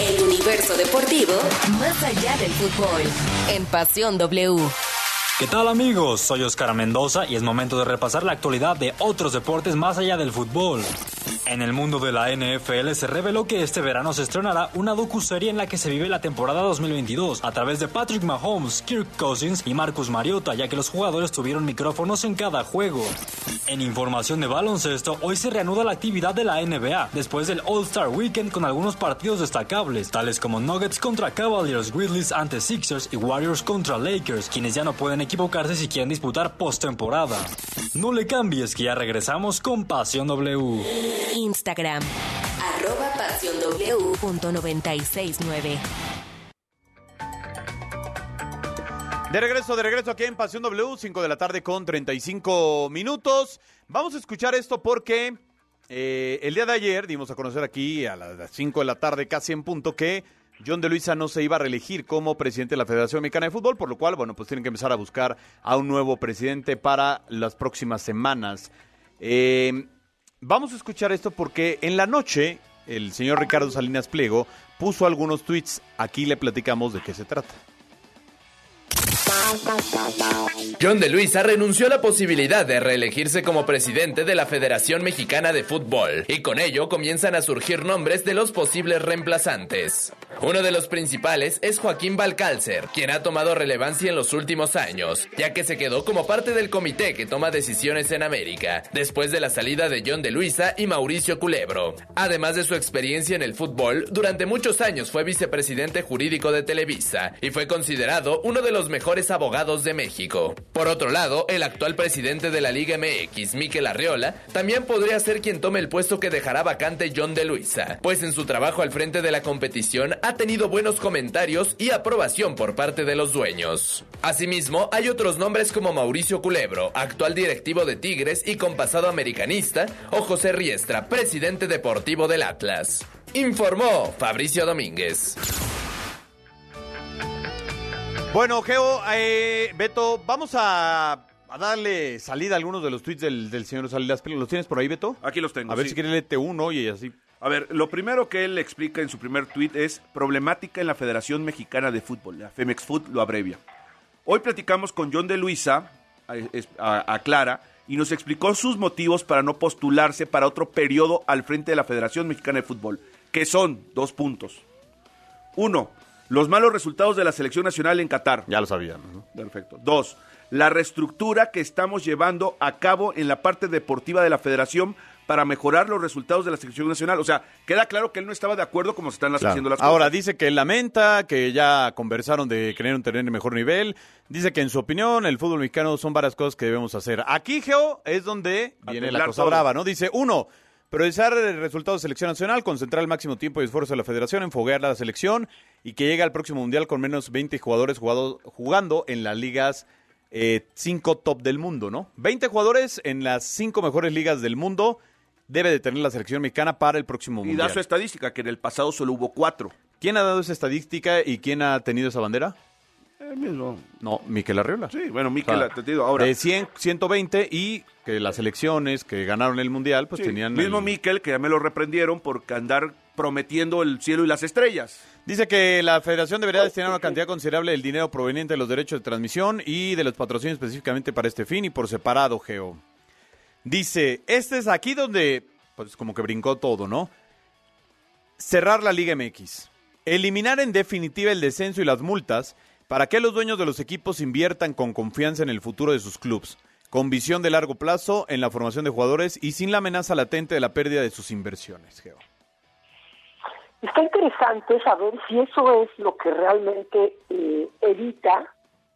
El universo deportivo más allá del fútbol. En Pasión W. ¿Qué tal amigos? Soy Oscar Mendoza y es momento de repasar la actualidad de otros deportes más allá del fútbol. En el mundo de la NFL se reveló que este verano se estrenará una docuserie en la que se vive la temporada 2022 a través de Patrick Mahomes, Kirk Cousins y Marcus Mariota, ya que los jugadores tuvieron micrófonos en cada juego. En información de baloncesto, hoy se reanuda la actividad de la NBA después del All-Star Weekend con algunos partidos destacables, tales como Nuggets contra Cavaliers, Grizzlies ante Sixers y Warriors contra Lakers, quienes ya no pueden equivocarse si quieren disputar postemporada. No le cambies que ya regresamos con Pasión W. Instagram. Arroba Pasión W punto 969. De regreso, de regreso aquí en Pasión W, 5 de la tarde con 35 minutos. Vamos a escuchar esto porque eh, el día de ayer dimos a conocer aquí a las 5 de la tarde, casi en punto, que John de Luisa no se iba a reelegir como presidente de la Federación Mexicana de Fútbol, por lo cual, bueno, pues tienen que empezar a buscar a un nuevo presidente para las próximas semanas. Eh, vamos a escuchar esto porque en la noche el señor Ricardo Salinas Pliego puso algunos tweets. Aquí le platicamos de qué se trata. John de Luisa renunció a la posibilidad de reelegirse como presidente de la Federación Mexicana de Fútbol y con ello comienzan a surgir nombres de los posibles reemplazantes. Uno de los principales es Joaquín Balcálcer, quien ha tomado relevancia en los últimos años, ya que se quedó como parte del comité que toma decisiones en América, después de la salida de John de Luisa y Mauricio Culebro. Además de su experiencia en el fútbol, durante muchos años fue vicepresidente jurídico de Televisa y fue considerado uno de los mejores abogados de México. Por otro lado, el actual presidente de la Liga MX, Miquel Arriola, también podría ser quien tome el puesto que dejará vacante John de Luisa, pues en su trabajo al frente de la competición ha tenido buenos comentarios y aprobación por parte de los dueños. Asimismo, hay otros nombres como Mauricio Culebro, actual directivo de Tigres y con pasado americanista, o José Riestra, presidente deportivo del Atlas. Informó Fabricio Domínguez. Bueno, Geo, eh, Beto, vamos a, a darle salida a algunos de los tweets del, del señor Pliego. ¿Los tienes por ahí, Beto? Aquí los tengo. A ver sí. si quiere léete uno y así. A ver, lo primero que él explica en su primer tuit es problemática en la Federación Mexicana de Fútbol, la Femex Foot lo abrevia. Hoy platicamos con John de Luisa, a- a Clara, y nos explicó sus motivos para no postularse para otro periodo al frente de la Federación Mexicana de Fútbol, que son dos puntos. Uno, los malos resultados de la selección nacional en Qatar. Ya lo sabían. ¿no? Perfecto. Dos, la reestructura que estamos llevando a cabo en la parte deportiva de la federación para mejorar los resultados de la selección nacional. O sea, queda claro que él no estaba de acuerdo como se están Claro. haciendo las Ahora cosas. dice que lamenta, que ya conversaron de querer un tener mejor nivel. Dice que en su opinión el fútbol mexicano son varias cosas que debemos hacer. Aquí, Geo, es donde viene la cosa todo. brava, ¿no? Dice, uno, priorizar el resultado de selección nacional, concentrar el máximo tiempo y esfuerzo de la federación, enfoguear a la selección y que llegue al próximo mundial con menos 20 jugadores jugado- jugando en las ligas 5 top del mundo, ¿no? 20 jugadores en las 5 mejores ligas del mundo debe de tener la selección mexicana para el próximo Y mundial. da su estadística, que en el pasado solo hubo cuatro. ¿Quién ha dado esa estadística y quién ha tenido esa bandera? El mismo. No, Miquel Arriola. Sí, bueno, Miquel, O sea, te digo, ahora. De 100, 120 y que las selecciones que ganaron el mundial pues Sí, tenían... mismo el- Miquel, que ya me lo reprendieron por andar prometiendo el cielo y las estrellas. Dice que la federación debería destinar una cantidad considerable del dinero proveniente de los derechos de transmisión y de los patrocinios específicamente para este fin y por separado, Geo. Dice, este es aquí donde, pues como que brincó todo, ¿no? Cerrar la Liga MX. Eliminar en definitiva el descenso y las multas para que los dueños de los equipos inviertan con confianza en el futuro de sus clubes, con visión de largo plazo en la formación de jugadores y sin la amenaza latente de la pérdida de sus inversiones, Geo. Está interesante saber si eso es lo que realmente eh, evita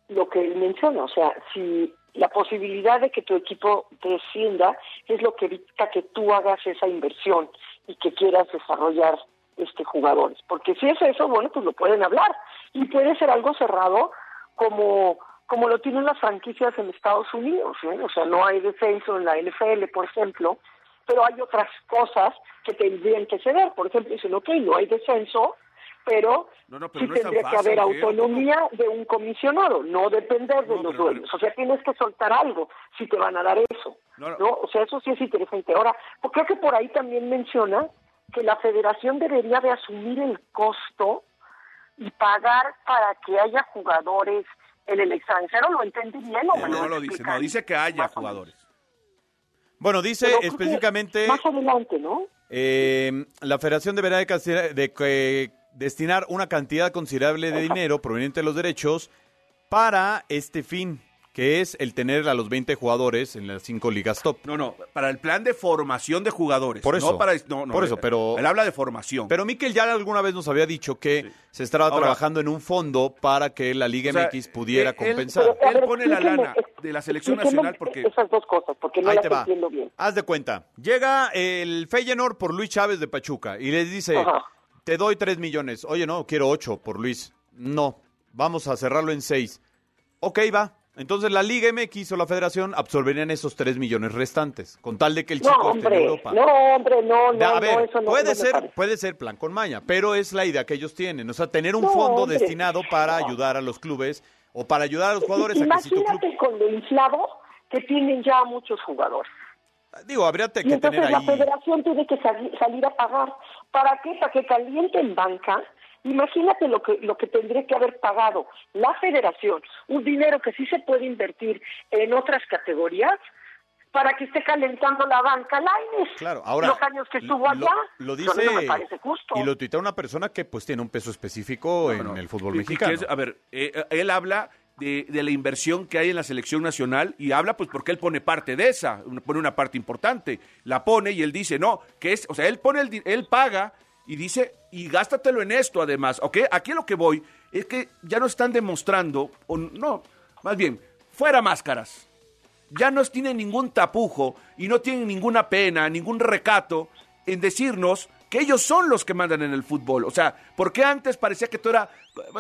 lo que él menciona. O sea, si la posibilidad de que tu equipo descienda es lo que evita que tú hagas esa inversión y que quieras desarrollar este jugadores. Porque si es eso, bueno, pues lo pueden hablar. Y puede ser algo cerrado como, como lo tienen las franquicias en Estados Unidos. ¿eh? O sea, no hay descenso en la NFL, por ejemplo, pero hay otras cosas que tendrían que ceder. Por ejemplo, dicen, ok, no hay descenso, pero, No, no, pero sí no tendría que haber ¿eh? autonomía de un comisionado, no depender de los dueños. O sea, tienes que soltar algo si te van a dar eso. No, No, no. O sea, eso sí es interesante. Ahora, pues creo que por ahí también menciona que la federación debería de asumir el costo y pagar para que haya jugadores en el extranjero. ¿Lo entendí bien o me No, no lo dice, no, dice que haya jugadores. Bueno, dice Pero específicamente... Más adelante, ¿no? Eh, la federación deberá de, de que destinar una cantidad considerable de dinero proveniente de los derechos para este fin, que es el tener a los 20 jugadores en las cinco ligas top. No, no, para el plan de formación de jugadores. Por eso. No para, no, no, Por eso, él- pero- Él habla de formación. Pero Miquel ya alguna vez nos había dicho que se estaba Ahora- trabajando en un fondo para que la Liga O sea, MX pudiera él- él- compensar. Él pone la lana de la selección nacional porque... Esas dos cosas, porque no Ahí las te va. entiendo bien. Haz de cuenta. Llega el Feyenoord por Luis Chávez de Pachuca y les dice, Ajá. te doy 3 millones. Oye, no, quiero 8 por Luis. No, vamos a cerrarlo en 6. Ok, va. Entonces la Liga MX o la Federación absorberían esos 3 millones restantes, con tal de que el No, chico esté en hombre, Europa. no, hombre, no, no, a ver, no, eso no, puede ser, puede ser plan con maña, pero es la idea que ellos tienen, o sea, tener un fondo hombre. destinado para ayudar a los clubes o para ayudar a los jugadores a que si tu club, Imagínate con lo inflado que tienen ya muchos jugadores. digo, habría Y que entonces tener la ahí federación tiene que sali- salir a pagar. ¿Para qué? Para que calienten banca. Imagínate lo que lo que tendría que haber pagado la federación, un dinero que sí se puede invertir en otras categorías para que esté calentando la banca Lainez. Claro, ahora los años que estuvo allá, Lo, dice no me parece justo. y lo tuitea una persona que pues tiene un peso específico en el fútbol Y- mexicano. es- a ver, eh, eh, él habla de, de la inversión que hay en la selección nacional y habla pues porque él pone parte de esa, pone una parte importante, la pone y él dice, no, que es, o sea, él pone el, di- él paga y dice, y gástatelo en esto además, ¿ok? Aquí lo que voy es que ya nos están demostrando, o no, más bien, fuera máscaras. Ya no tienen ningún tapujo y no tienen ninguna pena, ningún recato en decirnos que ellos son los que mandan en el fútbol. O sea, porque antes parecía que todo era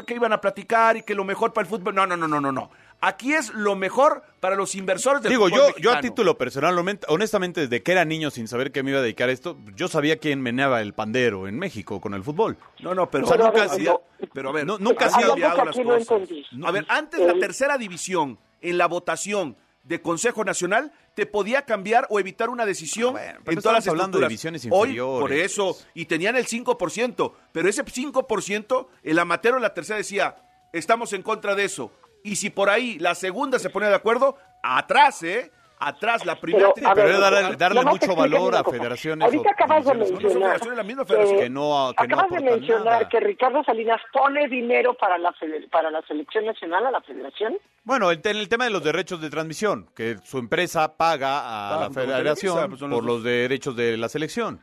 que iban a platicar y que lo mejor para el fútbol. No, no, no, no, no, no. Aquí es lo mejor para los inversores del Digo, fútbol yo, a título personal, honest- honestamente, desde que era niño sin saber que me iba a dedicar a esto, yo sabía quién meneaba el pandero en México con el fútbol. No, no, pero, O sea, Pero, nunca a ha ver, sido... pero a ver, No, nunca ha Hay sido... algo cambiado las no cosas. A ver, antes la tercera división en la votación de Consejo Nacional te podía cambiar o evitar una decisión Bueno, pero en todas las estamos hablando de divisiones Hoy, inferiores. por eso, y tenían el 5%, pero ese 5%, el amateur en la tercera decía, estamos en contra de eso. Y si por ahí la segunda se pone de acuerdo, atrás, ¿eh? Atrás, la primera... Pero, Pero ver, darle, mucho valor a federaciones Ahorita o acabas de. No mencionar, federaciones, la misma federación. Que no- que no acabas de mencionar nada. que Ricardo Salinas pone dinero para la fede- para la selección nacional a la federación. Bueno, el, te- el tema de los derechos de transmisión, que su empresa paga a Ah, la federación pues por los derechos de la selección.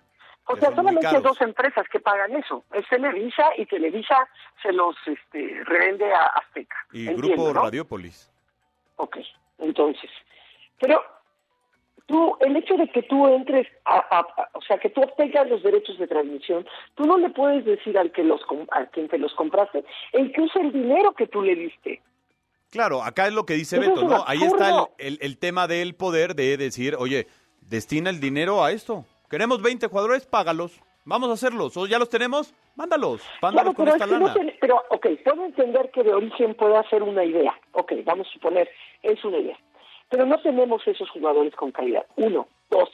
O sea, solamente dos empresas que pagan eso. Es Televisa y Televisa se los este, revende a Azteca. Y Entiendo, Grupo ¿no? Radiopolis. Ok, entonces. Pero tú, el hecho de que tú entres, a, a- a- o sea, que tú obtengas los derechos de transmisión, tú no le puedes decir al que los al quien te los compraste, el que usa el dinero que tú le diste. Claro, acá es lo que dice Beto, ¿no? Ahí está el- el tema del poder de decir, oye, destina el dinero a esto. Queremos 20 jugadores, págalos. Vamos a hacerlos. O ya los tenemos, mándalos. Mándalos Claro, con pero, esta es que no lana. te- pero, ok, puedo entender que de origen pueda ser una idea. Ok, vamos a suponer, es una idea. Pero no tenemos esos jugadores con calidad. Uno. Dos.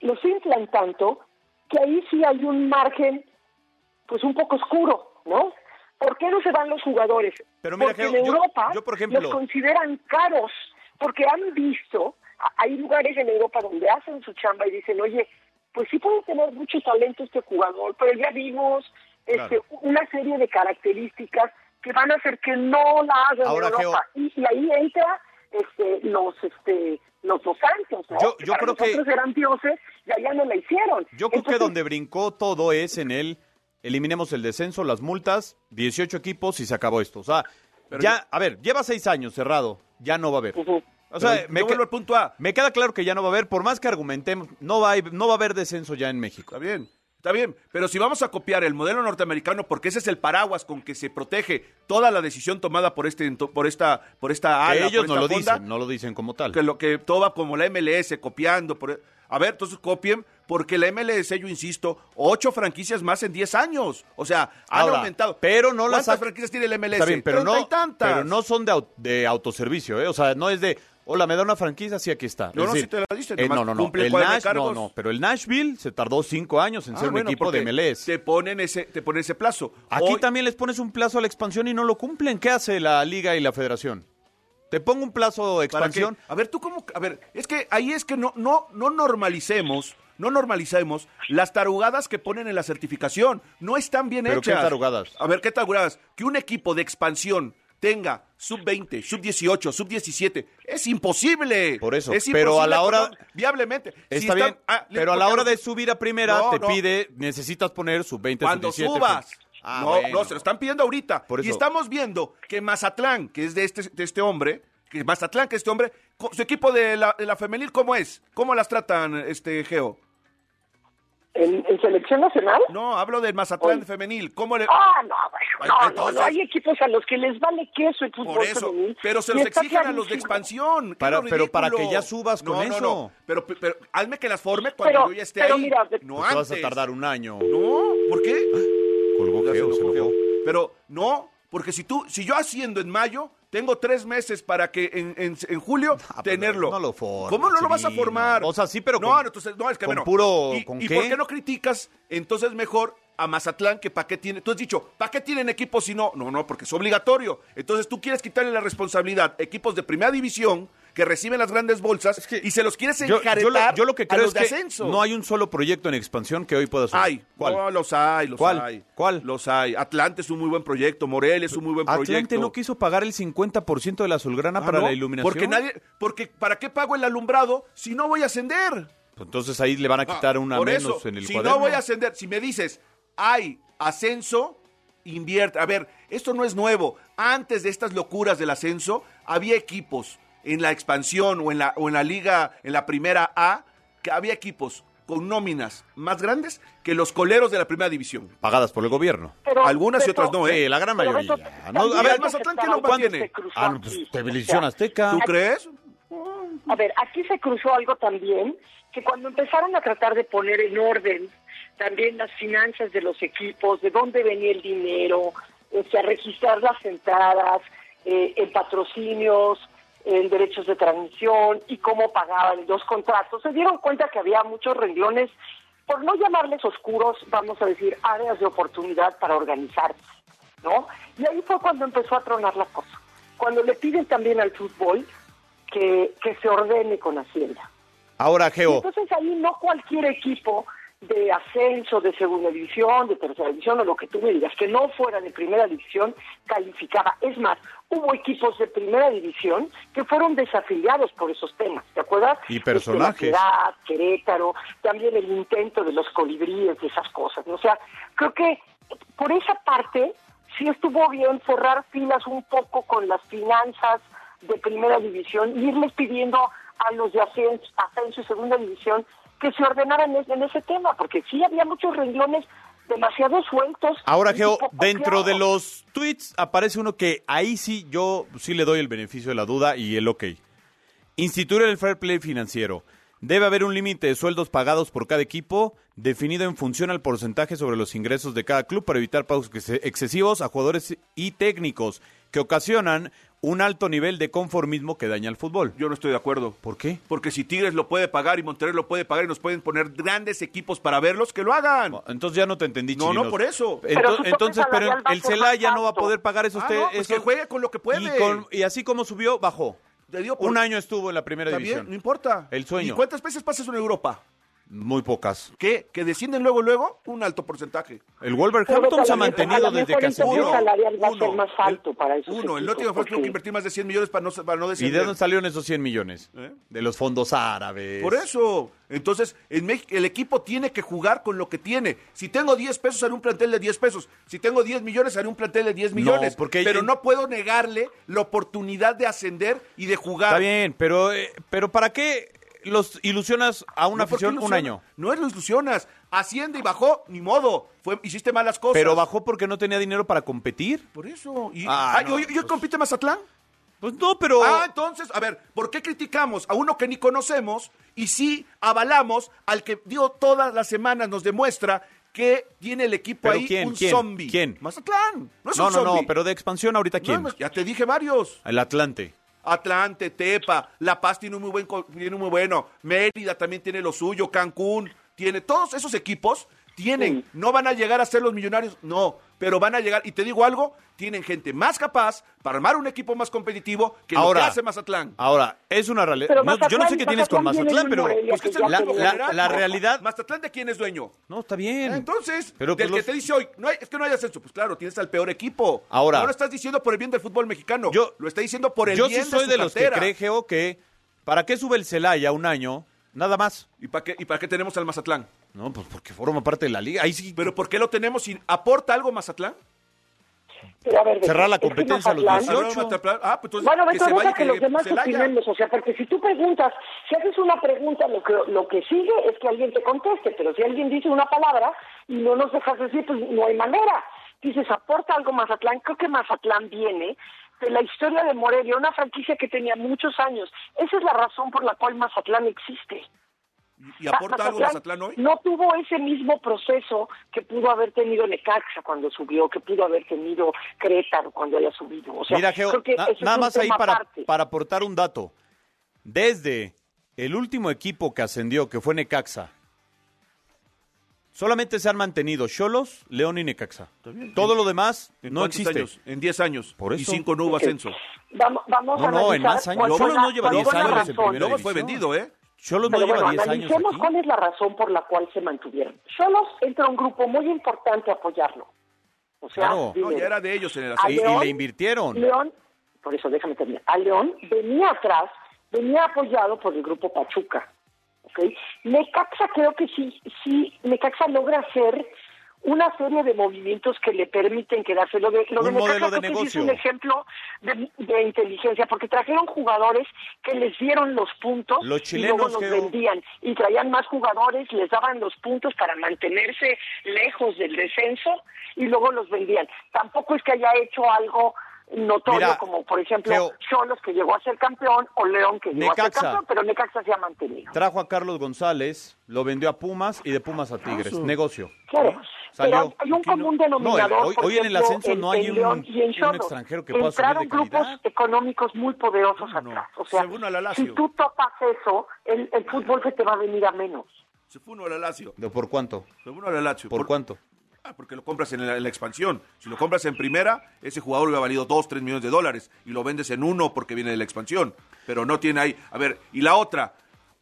Los inflan tanto que ahí sí hay un margen, pues un poco oscuro, ¿no? ¿Por qué no se van los jugadores? Pero mira, porque Geo, en Europa yo, por ejemplo- los consideran caros, porque han visto, hay lugares en Europa donde hacen su chamba y dicen, oye, pues sí puede tener mucho talento este jugador, pero ya vimos este, Claro. una serie de características que van a hacer que no la hagan Ahora, en Europa. Y, y ahí entra este, los este, los dos santos, ¿no? Yo- yo creo que- nosotros eran dioses y allá no la hicieron. Yo creo que donde brincó todo es en el eliminemos el descenso, las multas, 18 equipos y se acabó esto. O sea, Pero ya, a ver, lleva seis años cerrado, ya no va a haber. O sea, Pero me, vuelvo al punto A. me queda claro que ya no va a haber, por más que argumentemos, no va a, no va a haber descenso ya en México. Está bien, está bien. Pero si vamos a copiar el modelo norteamericano, porque ese es el paraguas con que se protege toda la decisión tomada por este por esta por esta ala, ellos por no lo fonda, dicen, no lo dicen como tal. que lo que todo va como la MLS copiando por a ver, entonces copien porque la MLS, yo insisto, ocho franquicias más en 10 años. O sea, han Ahora, aumentado. Pero no las ¿Cuántas ha- franquicias tiene la MLS? Está bien, pero no, y tantas. pero no son de, de autoservicio, ¿eh? O sea, no es de, hola, me da una franquicia, sí, aquí está. No, Es no, decir, sí te la dicen, eh, no, no, no. El Nash, no, no, pero el Nashville se tardó cinco años en Ah, ser un bueno, equipo de MLS. Te ponen ese, te ponen ese plazo. Aquí Hoy- también les pones un plazo a la expansión y no lo cumplen. ¿Qué hace la liga y la federación? Te pongo un plazo de ¿Para expansión. A ver, tú cómo, a ver, es que ahí es que no, no, no normalicemos, no normalicemos las tarugadas que ponen en la certificación. No están bien ¿Pero qué hechas. tarugadas? A ver, ¿qué tarugadas? Que un equipo de expansión tenga sub 20, sub 18, sub 17, es imposible. Por eso, Es pero a la hora- viablemente. Si Está están- bien, ah, pero a la hora de subir a primera No, te no. pide, necesitas poner sub 20, sub cuando 17. subas. Ah, no, bueno. no, se lo están pidiendo ahorita. Por Y estamos viendo que Mazatlán, que es de este, de este hombre, que Mazatlán, que este hombre, su equipo de la, de la femenil, ¿cómo es? ¿Cómo las tratan, este Geo? ¿En, en selección nacional? No, hablo del Mazatlán Oye. femenil. ¿Cómo le...? Ah, no, bueno, no, Entonces- no, no, hay equipos a los que les vale queso el fútbol Por eso, femenil. pero se los exigen a los de expansión. ¡Qué Para- lo pero para que ya subas con No, no, eso. no. Pero, pero hazme que las forme cuando Pero- yo ya esté pero ahí. mira, de- no Pues te vas antes. a tardar un año. No, ¿por qué? Colgó Ya se se. Geo. Pero no, porque si tú, si yo haciendo en mayo, tengo tres meses para que en, en, en julio tenerlo. no lo ¿Cómo no lo vas a formar? O sea, sí, pero no, con- no, entonces, no, es que con bueno. puro- ¿Y, ¿con y qué? por qué no criticas? Entonces mejor a Mazatlán que para qué tiene. Tú has dicho, ¿para qué tienen equipos si no? No, no, porque es obligatorio. Entonces tú quieres quitarle la responsabilidad a equipos de primera división que reciben las grandes bolsas y se los quieres Yo, yo lo, yo lo que a creo los es de que ascenso. no hay un solo proyecto en expansión que hoy pueda subir. Hay, ¿Cuál? los hay, los ¿Cuál? hay. ¿Cuál? Los hay. Atlante es un muy buen proyecto, Morelia es un muy buen proyecto. Atlante no quiso pagar el 50% de la azulgrana Ah, para ¿no? la iluminación. Porque nadie, porque ¿para qué pago el alumbrado si no voy a ascender? Pues Entonces ahí le van a quitar una Ah, menos eso, en el si cuaderno. no voy a ascender, si me dices, hay ascenso, invierte. A ver, esto no es nuevo. Antes de estas locuras del ascenso, había equipos en la expansión o en la, o en la liga, en la primera A, que había equipos con nóminas más grandes que los coleros de la primera división. Pagadas por el gobierno. Pero, Algunas y otras no, ¿eh? Sí, la gran mayoría. No, a ver, Mazatlán, ¿qué algo que tiene? Ah, no, pues O Televisión sea, Azteca. ¿Tú crees? A ver, aquí se cruzó algo también, que cuando empezaron a tratar de poner en orden también las finanzas de los equipos, de dónde venía el dinero, este, a registrar las entradas, eh, en patrocinios, en derechos de transmisión y cómo pagaban los contratos, se dieron cuenta que había muchos renglones, por no llamarles oscuros, vamos a decir, áreas de oportunidad para organizarse, ¿no? Y ahí fue cuando empezó a tronar la cosa. Cuando le piden también al fútbol que, que se ordene con Hacienda. Ahora, Y Geo, entonces ahí no cualquier equipo de ascenso, de segunda división, de tercera división o lo que tú me digas, que no fuera de primera división, calificaba. Es más, hubo equipos de primera división que fueron desafiliados por esos temas, ¿te acuerdas? Y personajes. Este, Piedad, Querétaro, también el intento de los colibríes, de esas cosas. O sea, creo que por esa parte sí estuvo bien cerrar filas un poco con las finanzas de primera división y irles pidiendo a los de ascenso, ascenso y segunda división que se ordenaran en, en ese tema, porque sí había muchos renglones demasiado sueltos. ahora, Geo, dentro de los tweets aparece uno que ahí sí yo sí le doy el beneficio de la duda y el ok. Instituir el fair play financiero. Debe haber un límite de sueldos pagados por cada equipo, definido en función al porcentaje sobre los ingresos de cada club para evitar pagos ex- excesivos a jugadores y técnicos que ocasionan un alto nivel de conformismo que daña al fútbol. Yo no estoy de acuerdo. ¿Por qué? Porque si Tigres lo puede pagar y Monterrey lo puede pagar y nos pueden poner grandes equipos para verlos, que lo hagan. Entonces ya no te entendí, No, no, por eso. Ento- Pero entonces, pero el Celaya no va a poder pagar esos... Ah, te- no, pues esos- que juegue con lo que puede. Y, con- y así como subió, bajó. Por- Un año estuvo en la primera Está bien, división. no importa. El sueño. ¿Y cuántas veces pasas en Europa? Muy pocas. ¿Qué? ¿Que descienden luego, luego? Un alto porcentaje. El Wolverhampton se ha mantenido desde que ascendió. salarial va a ser más alto para esos Uno, el Nottingham Forest tuvo que invertir más de 100 millones para no, para no ¿Y descender. de dónde salieron esos 100 millones? ¿Eh? De los fondos árabes. Por eso. Entonces, en México, el equipo tiene que jugar con lo que tiene. Si tengo 10 pesos, haré un plantel de 10 pesos. Si tengo 10 millones, haré un plantel de 10 No, millones. porque- Pero no puedo negarle la oportunidad de ascender y de jugar. Está bien, pero, eh, pero ¿para qué los ilusionas a una No, ¿por qué afición un año? No es lo ilusionas. Asciende y bajó, ni modo. Fue, hiciste malas cosas. Pero bajó porque no tenía dinero para competir. Por eso. Y, Ah, Ay, no, ¿hoy, hoy compite Mazatlán? Pues no, pero... Ah, entonces, a ver, ¿por qué criticamos a uno que ni conocemos y sí avalamos al que dio todas las semanas nos demuestra que tiene el equipo ¿Pero ahí quién? un ¿Quién? zombie? ¿Quién? Mazatlán. No es no, un no, no, pero de expansión ahorita quién? No, ya te dije varios. El Atlante. Atlante, Tepa, La Paz tiene un muy buen, tiene un muy bueno, Mérida también tiene lo suyo, Cancún, tiene todos esos equipos tienen, no van a llegar a ser los millonarios, no, pero van a llegar y te digo algo, tienen gente más capaz para armar un equipo más competitivo que Ahora, lo que hace Mazatlán. Ahora, es una realidad. No, yo no sé qué tienes con Mazatlán pero Pues que es el la, la- realidad... Mazatlán de quién es dueño. No, está bien. Entonces, Pero, pues, del que los- te dice hoy, no hay- es que no hay ascenso, pues claro, tienes al peor equipo. Ahora- no lo estás diciendo por el bien del fútbol mexicano, Yo- lo está diciendo por el Yo bien sí soy su de, los que cree, Geo, que ¿para qué sube el Celaya un año? Nada más. ¿Y para qué, ¿Y para qué tenemos al Mazatlán? No, pues porque forma parte de la liga. Ahí sí. ¿Pero por qué lo tenemos? sin ¿Aporta algo Mazatlán? Pero a ver, Cerrar la competencia a los Mazatlán- 18. Mazatlán- Ah, pues entonces Bueno, que se vaya que los demás opinemos, o sea, porque si tú preguntas, si haces una pregunta, lo que, lo que sigue es que alguien te conteste, pero si alguien dice una palabra y no nos dejas decir, pues no hay manera. Dices, aporta algo Mazatlán, creo que Mazatlán viene de la historia de Morelia, una franquicia que tenía muchos años. Esa es la razón por la cual Mazatlán existe. ¿Y aporta algo Mazatlán hoy? No tuvo ese mismo proceso que pudo haber tenido Necaxa cuando subió, que pudo haber tenido Querétaro cuando haya subido. O sea, Mira, Geo, creo que na- eso es nada más ahí para, para aportar un dato. Desde el último equipo que ascendió, que fue Necaxa, solamente se han mantenido Cholos, León y Necaxa. Todo lo demás ¿En no existe. años? En 10 años. Por Y eso. 5 no hubo ascenso. Vamos, vamos No, a no, en más años. Cholos no lleva cuál 10 fue la años en primera Luego fue vendido, ¿eh? Cholos no Pero lleva bueno, 10 años aquí. cuál es la razón por la cual se mantuvieron. Cholos entra un grupo muy importante a apoyarlo. O sea, Claro. No, ya era de ellos en el Y, ascenso. y León- le invirtieron. León, por eso déjame terminar. A León venía atrás, venía apoyado por el grupo Pachuca. ¿ok? Necaxa creo que sí, sí, Necaxa logra hacer una serie de movimientos que le permiten quedarse. Lo de, lo de Necaxa creo que es un ejemplo de, de inteligencia, porque trajeron jugadores que les dieron los puntos Los y luego los vendían. Y traían más jugadores, les daban los puntos para mantenerse lejos del descenso y luego los vendían. Tampoco es que haya hecho algo notorio Mira, como por ejemplo Geo. Cholos que llegó a ser campeón o León que llegó a Necaxa. ser campeón, pero Necaxa se ha mantenido. Trajo a Carlos González, lo vendió a Pumas y de Pumas a Tigres. Negocio. Claro, Salió. pero hay un Aquí no. común No, denominador. hoy- por hoy en el ascenso no hay un- un Xolos. extranjero que pueda subir de Entraron grupos calidad. económicos muy poderosos No, no. atrás. O sea, Se uno a la Lazio. si tú topas eso, el, el fútbol se te va a venir a menos. Se fue uno a la Lazio. ¿De ¿Por cuánto? Se fue uno a la Lazio. ¿Por cuánto? Ah, porque lo compras en la, en la expansión. Si lo compras en primera, ese jugador hubiera valido 2, 3 millones de dólares. Y lo vendes en uno porque viene de la expansión. Pero no tiene ahí. A ver, y la otra.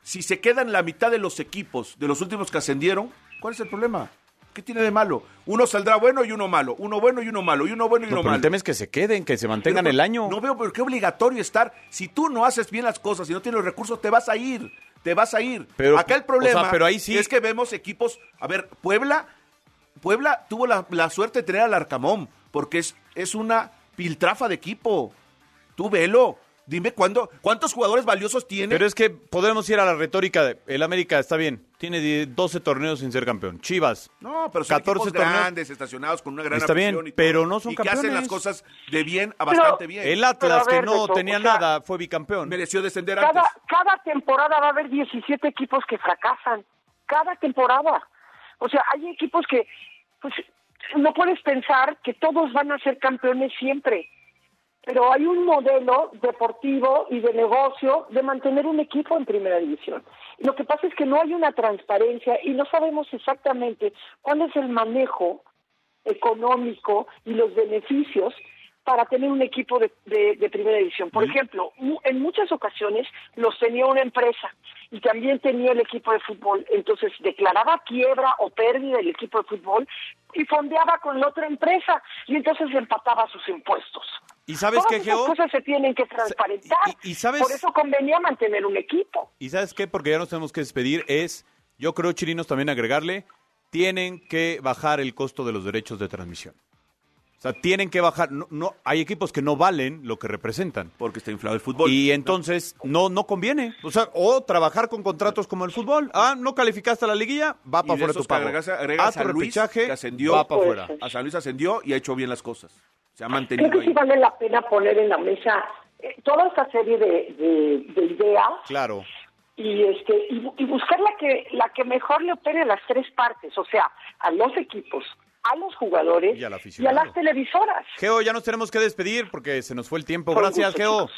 Si se quedan la mitad de los equipos de los últimos que ascendieron, ¿cuál es el problema? ¿Qué tiene de malo? Uno saldrá bueno y uno malo. Uno bueno y uno malo. Y uno bueno y No, uno pero malo. el tema es que se queden, que se mantengan Pero, el año. No veo por qué obligatorio estar. Si tú no haces bien las cosas y no tienes los recursos, te vas a ir. Te vas a ir. Pero, Acá el o problema sea, pero ahí sí- es que vemos equipos. A ver, Puebla. Puebla tuvo la, la suerte de tener al Arcamón. Porque es, es una piltrafa de equipo. Tú velo. Dime cuándo, cuántos jugadores valiosos tiene. Pero es que podemos ir a la retórica de el América está bien, tiene 10 12 torneos sin ser campeón. Chivas, No, pero son 14 equipos torneos. grandes, estacionados con una gran Está bien, afición y todo, pero no son y que hacen campeones. las cosas de bien a Pero- bastante bien. el Atlas ver, que no Beto, tenía o sea, nada fue bicampeón. Mereció descender Cada, antes. cada temporada va a haber 17 equipos que fracasan. Cada temporada. O sea, hay equipos que, pues, no puedes pensar que todos van a ser campeones siempre. Pero hay un modelo deportivo y de negocio de mantener un equipo en primera división. Lo que pasa es que no hay una transparencia y no sabemos exactamente cuál es el manejo económico y los beneficios para tener un equipo de, de- de primera división. Por ejemplo, en muchas ocasiones los tenía una empresa y también tenía el equipo de fútbol. Entonces declaraba quiebra o pérdida del equipo de fútbol y fondeaba con la otra empresa y entonces empataba sus impuestos. ¿Y sabes Todas qué, esas Geo? cosas se tienen que transparentar. y- y sabes- Por eso convenía mantener un equipo. Y sabes qué, porque ya nos tenemos que despedir, es, yo creo, Chirinos, también agregarle, tienen que bajar el costo de los derechos de transmisión. O sea, tienen que bajar, no, no, hay equipos que no valen lo que representan. Porque está inflado el fútbol. Y entonces no, no conviene. O sea, o trabajar con contratos como el fútbol. Ah, no calificaste a la liguilla, va para afuera tu que pago. agregas, agregas Haz a tu Luis, que ascendió, va para afuera. A San Luis ascendió y ha hecho bien las cosas. Se ha Creo mantenido que ahí. sí vale la pena poner en la mesa eh, toda esta serie de, de- de ideas Claro. y este y buscar la que la que mejor le opere a las tres partes, o sea, a los equipos, a los jugadores Y a las televisoras. Geo, ya nos tenemos que despedir porque se nos fue el tiempo. Con Gracias, gusto, Geo. chicos.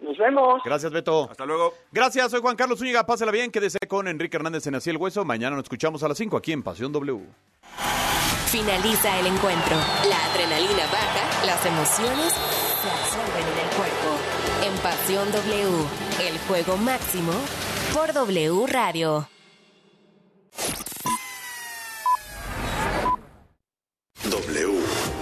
Nos vemos. Gracias, Beto. Hasta luego. Gracias, soy Juan Carlos Zúñiga. Pásela bien, quédese con Enrique Hernández en Así el Hueso. Mañana nos escuchamos a las 5 aquí en Pasión W. Finaliza el encuentro. La adrenalina baja, las emociones se absorben en el cuerpo. En Pasión W, el juego máximo por W Radio.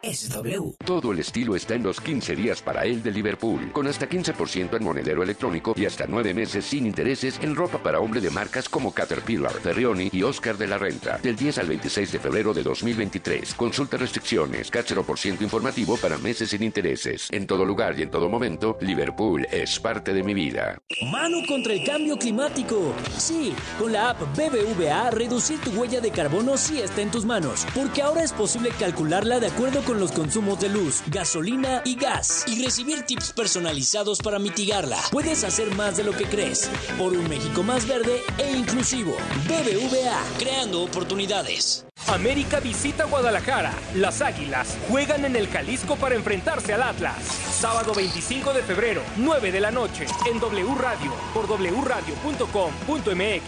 Es W. Todo el estilo está en los 15 días para él de Liverpool, con hasta 15% en monedero electrónico y hasta 9 meses sin intereses en ropa para hombre de marcas como Caterpillar, Ferrioni y Oscar de la Renta. Del 10 al 26 de febrero de 2023. Consulta restricciones, CAT 0% informativo para meses sin intereses. En todo lugar y en todo momento, Liverpool es parte de mi vida. Mano contra el cambio climático. Sí, con la app BBVA, reducir tu huella de carbono sí está en tus manos, porque ahora es posible calcularla de acuerdo con los consumos de luz, gasolina y gas, y recibir tips personalizados para mitigarla. Puedes hacer más de lo que crees, por un México más verde e inclusivo. BBVA, creando oportunidades. América visita Guadalajara. Las Águilas juegan en el Jalisco para enfrentarse al Atlas. Sábado 25 de febrero, 9 de la noche, en W Radio, por wradio.com.mx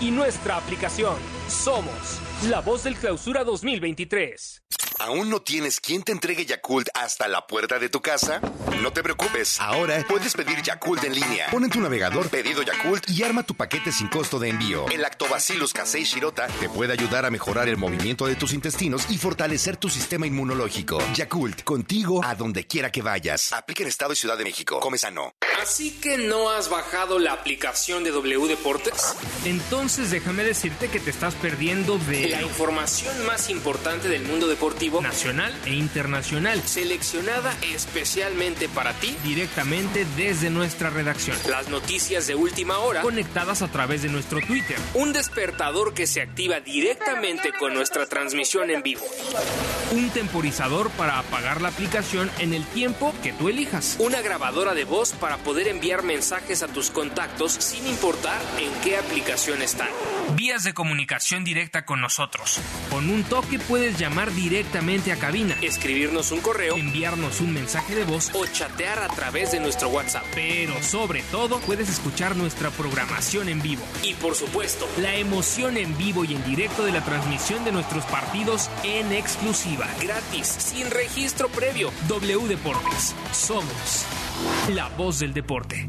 y nuestra aplicación. Somos la voz del clausura 2023. ¿Aún no tienes quien te entregue Yakult hasta la puerta de tu casa? No te preocupes, ahora puedes pedir Yakult en línea. Pon en tu navegador Pedido Yakult y arma tu paquete sin costo de envío. El Lactobacillus casei shirota te puede ayudar a mejorar el movimiento de tus intestinos y fortalecer tu sistema inmunológico. Yakult, contigo a donde quiera que vayas. Aplica en Estado y Ciudad de México. Come sano. Así que no has bajado la aplicación de W Deportes. Entonces déjame decirte que te estás perdiendo de La información más importante del mundo deportivo nacional e internacional, seleccionada especialmente para ti. Directamente desde nuestra redacción, las noticias de última hora, conectadas a través de nuestro Twitter, un despertador que se activa directamente con nuestra transmisión en vivo, un temporizador para apagar la aplicación en el tiempo que tú elijas, una grabadora de voz para poder enviar mensajes a tus contactos sin importar en qué aplicación están. vías de comunicación directa con nosotros. Con un toque puedes llamar directamente a cabina, escribirnos un correo, enviarnos un mensaje de voz o chatear a través de nuestro WhatsApp. Pero sobre todo puedes escuchar nuestra programación en vivo. Y por supuesto, la emoción en vivo y en directo de la transmisión de nuestros partidos en exclusiva. Gratis, sin registro previo. W Deportes. Somos la voz del deporte.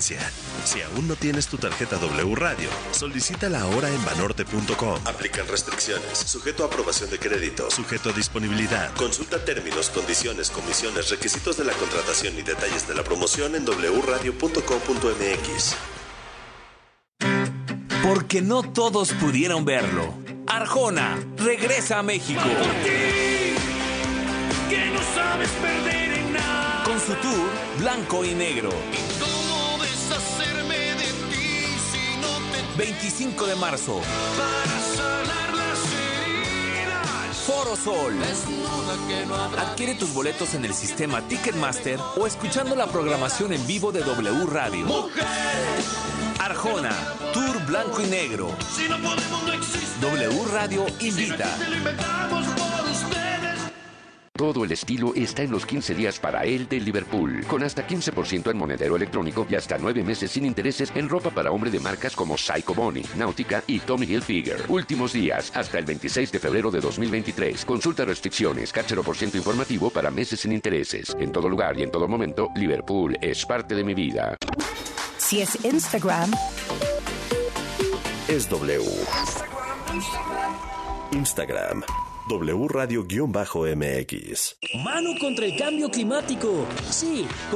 Si aún no tienes tu tarjeta W Radio, solicítala ahora en banorte.com. Aplican restricciones, sujeto a aprobación de crédito, sujeto a disponibilidad. Consulta términos, condiciones, comisiones, requisitos de la contratación y detalles de la promoción en wradio.com.mx. Porque no todos pudieron verlo. Arjona regresa a México. Que no sabes perder en nada. Con su tour Blanco y Negro. 25 de marzo. para sanar las heridas? Foro Sol. Que no Adquiere tus boletos en el sistema Ticketmaster o escuchando la programación en vivo de W Radio. Arjona, Tour Blanco y Negro. Si no podemos, no. W Radio invita. Todo el estilo está en los 15 días para él de Liverpool, con hasta 15% en monedero electrónico y hasta 9 meses sin intereses en ropa para hombre de marcas como Psycho Bonnie, Nautica y Tommy Hilfiger. Últimos días, hasta el 26 de febrero de 2023. Consulta restricciones, por ciento informativo para meses sin intereses. En todo lugar y en todo momento, Liverpool es parte de mi vida. Si es Instagram, Es W. Instagram. W Radio-MX. Mano contra el cambio climático. Sí, con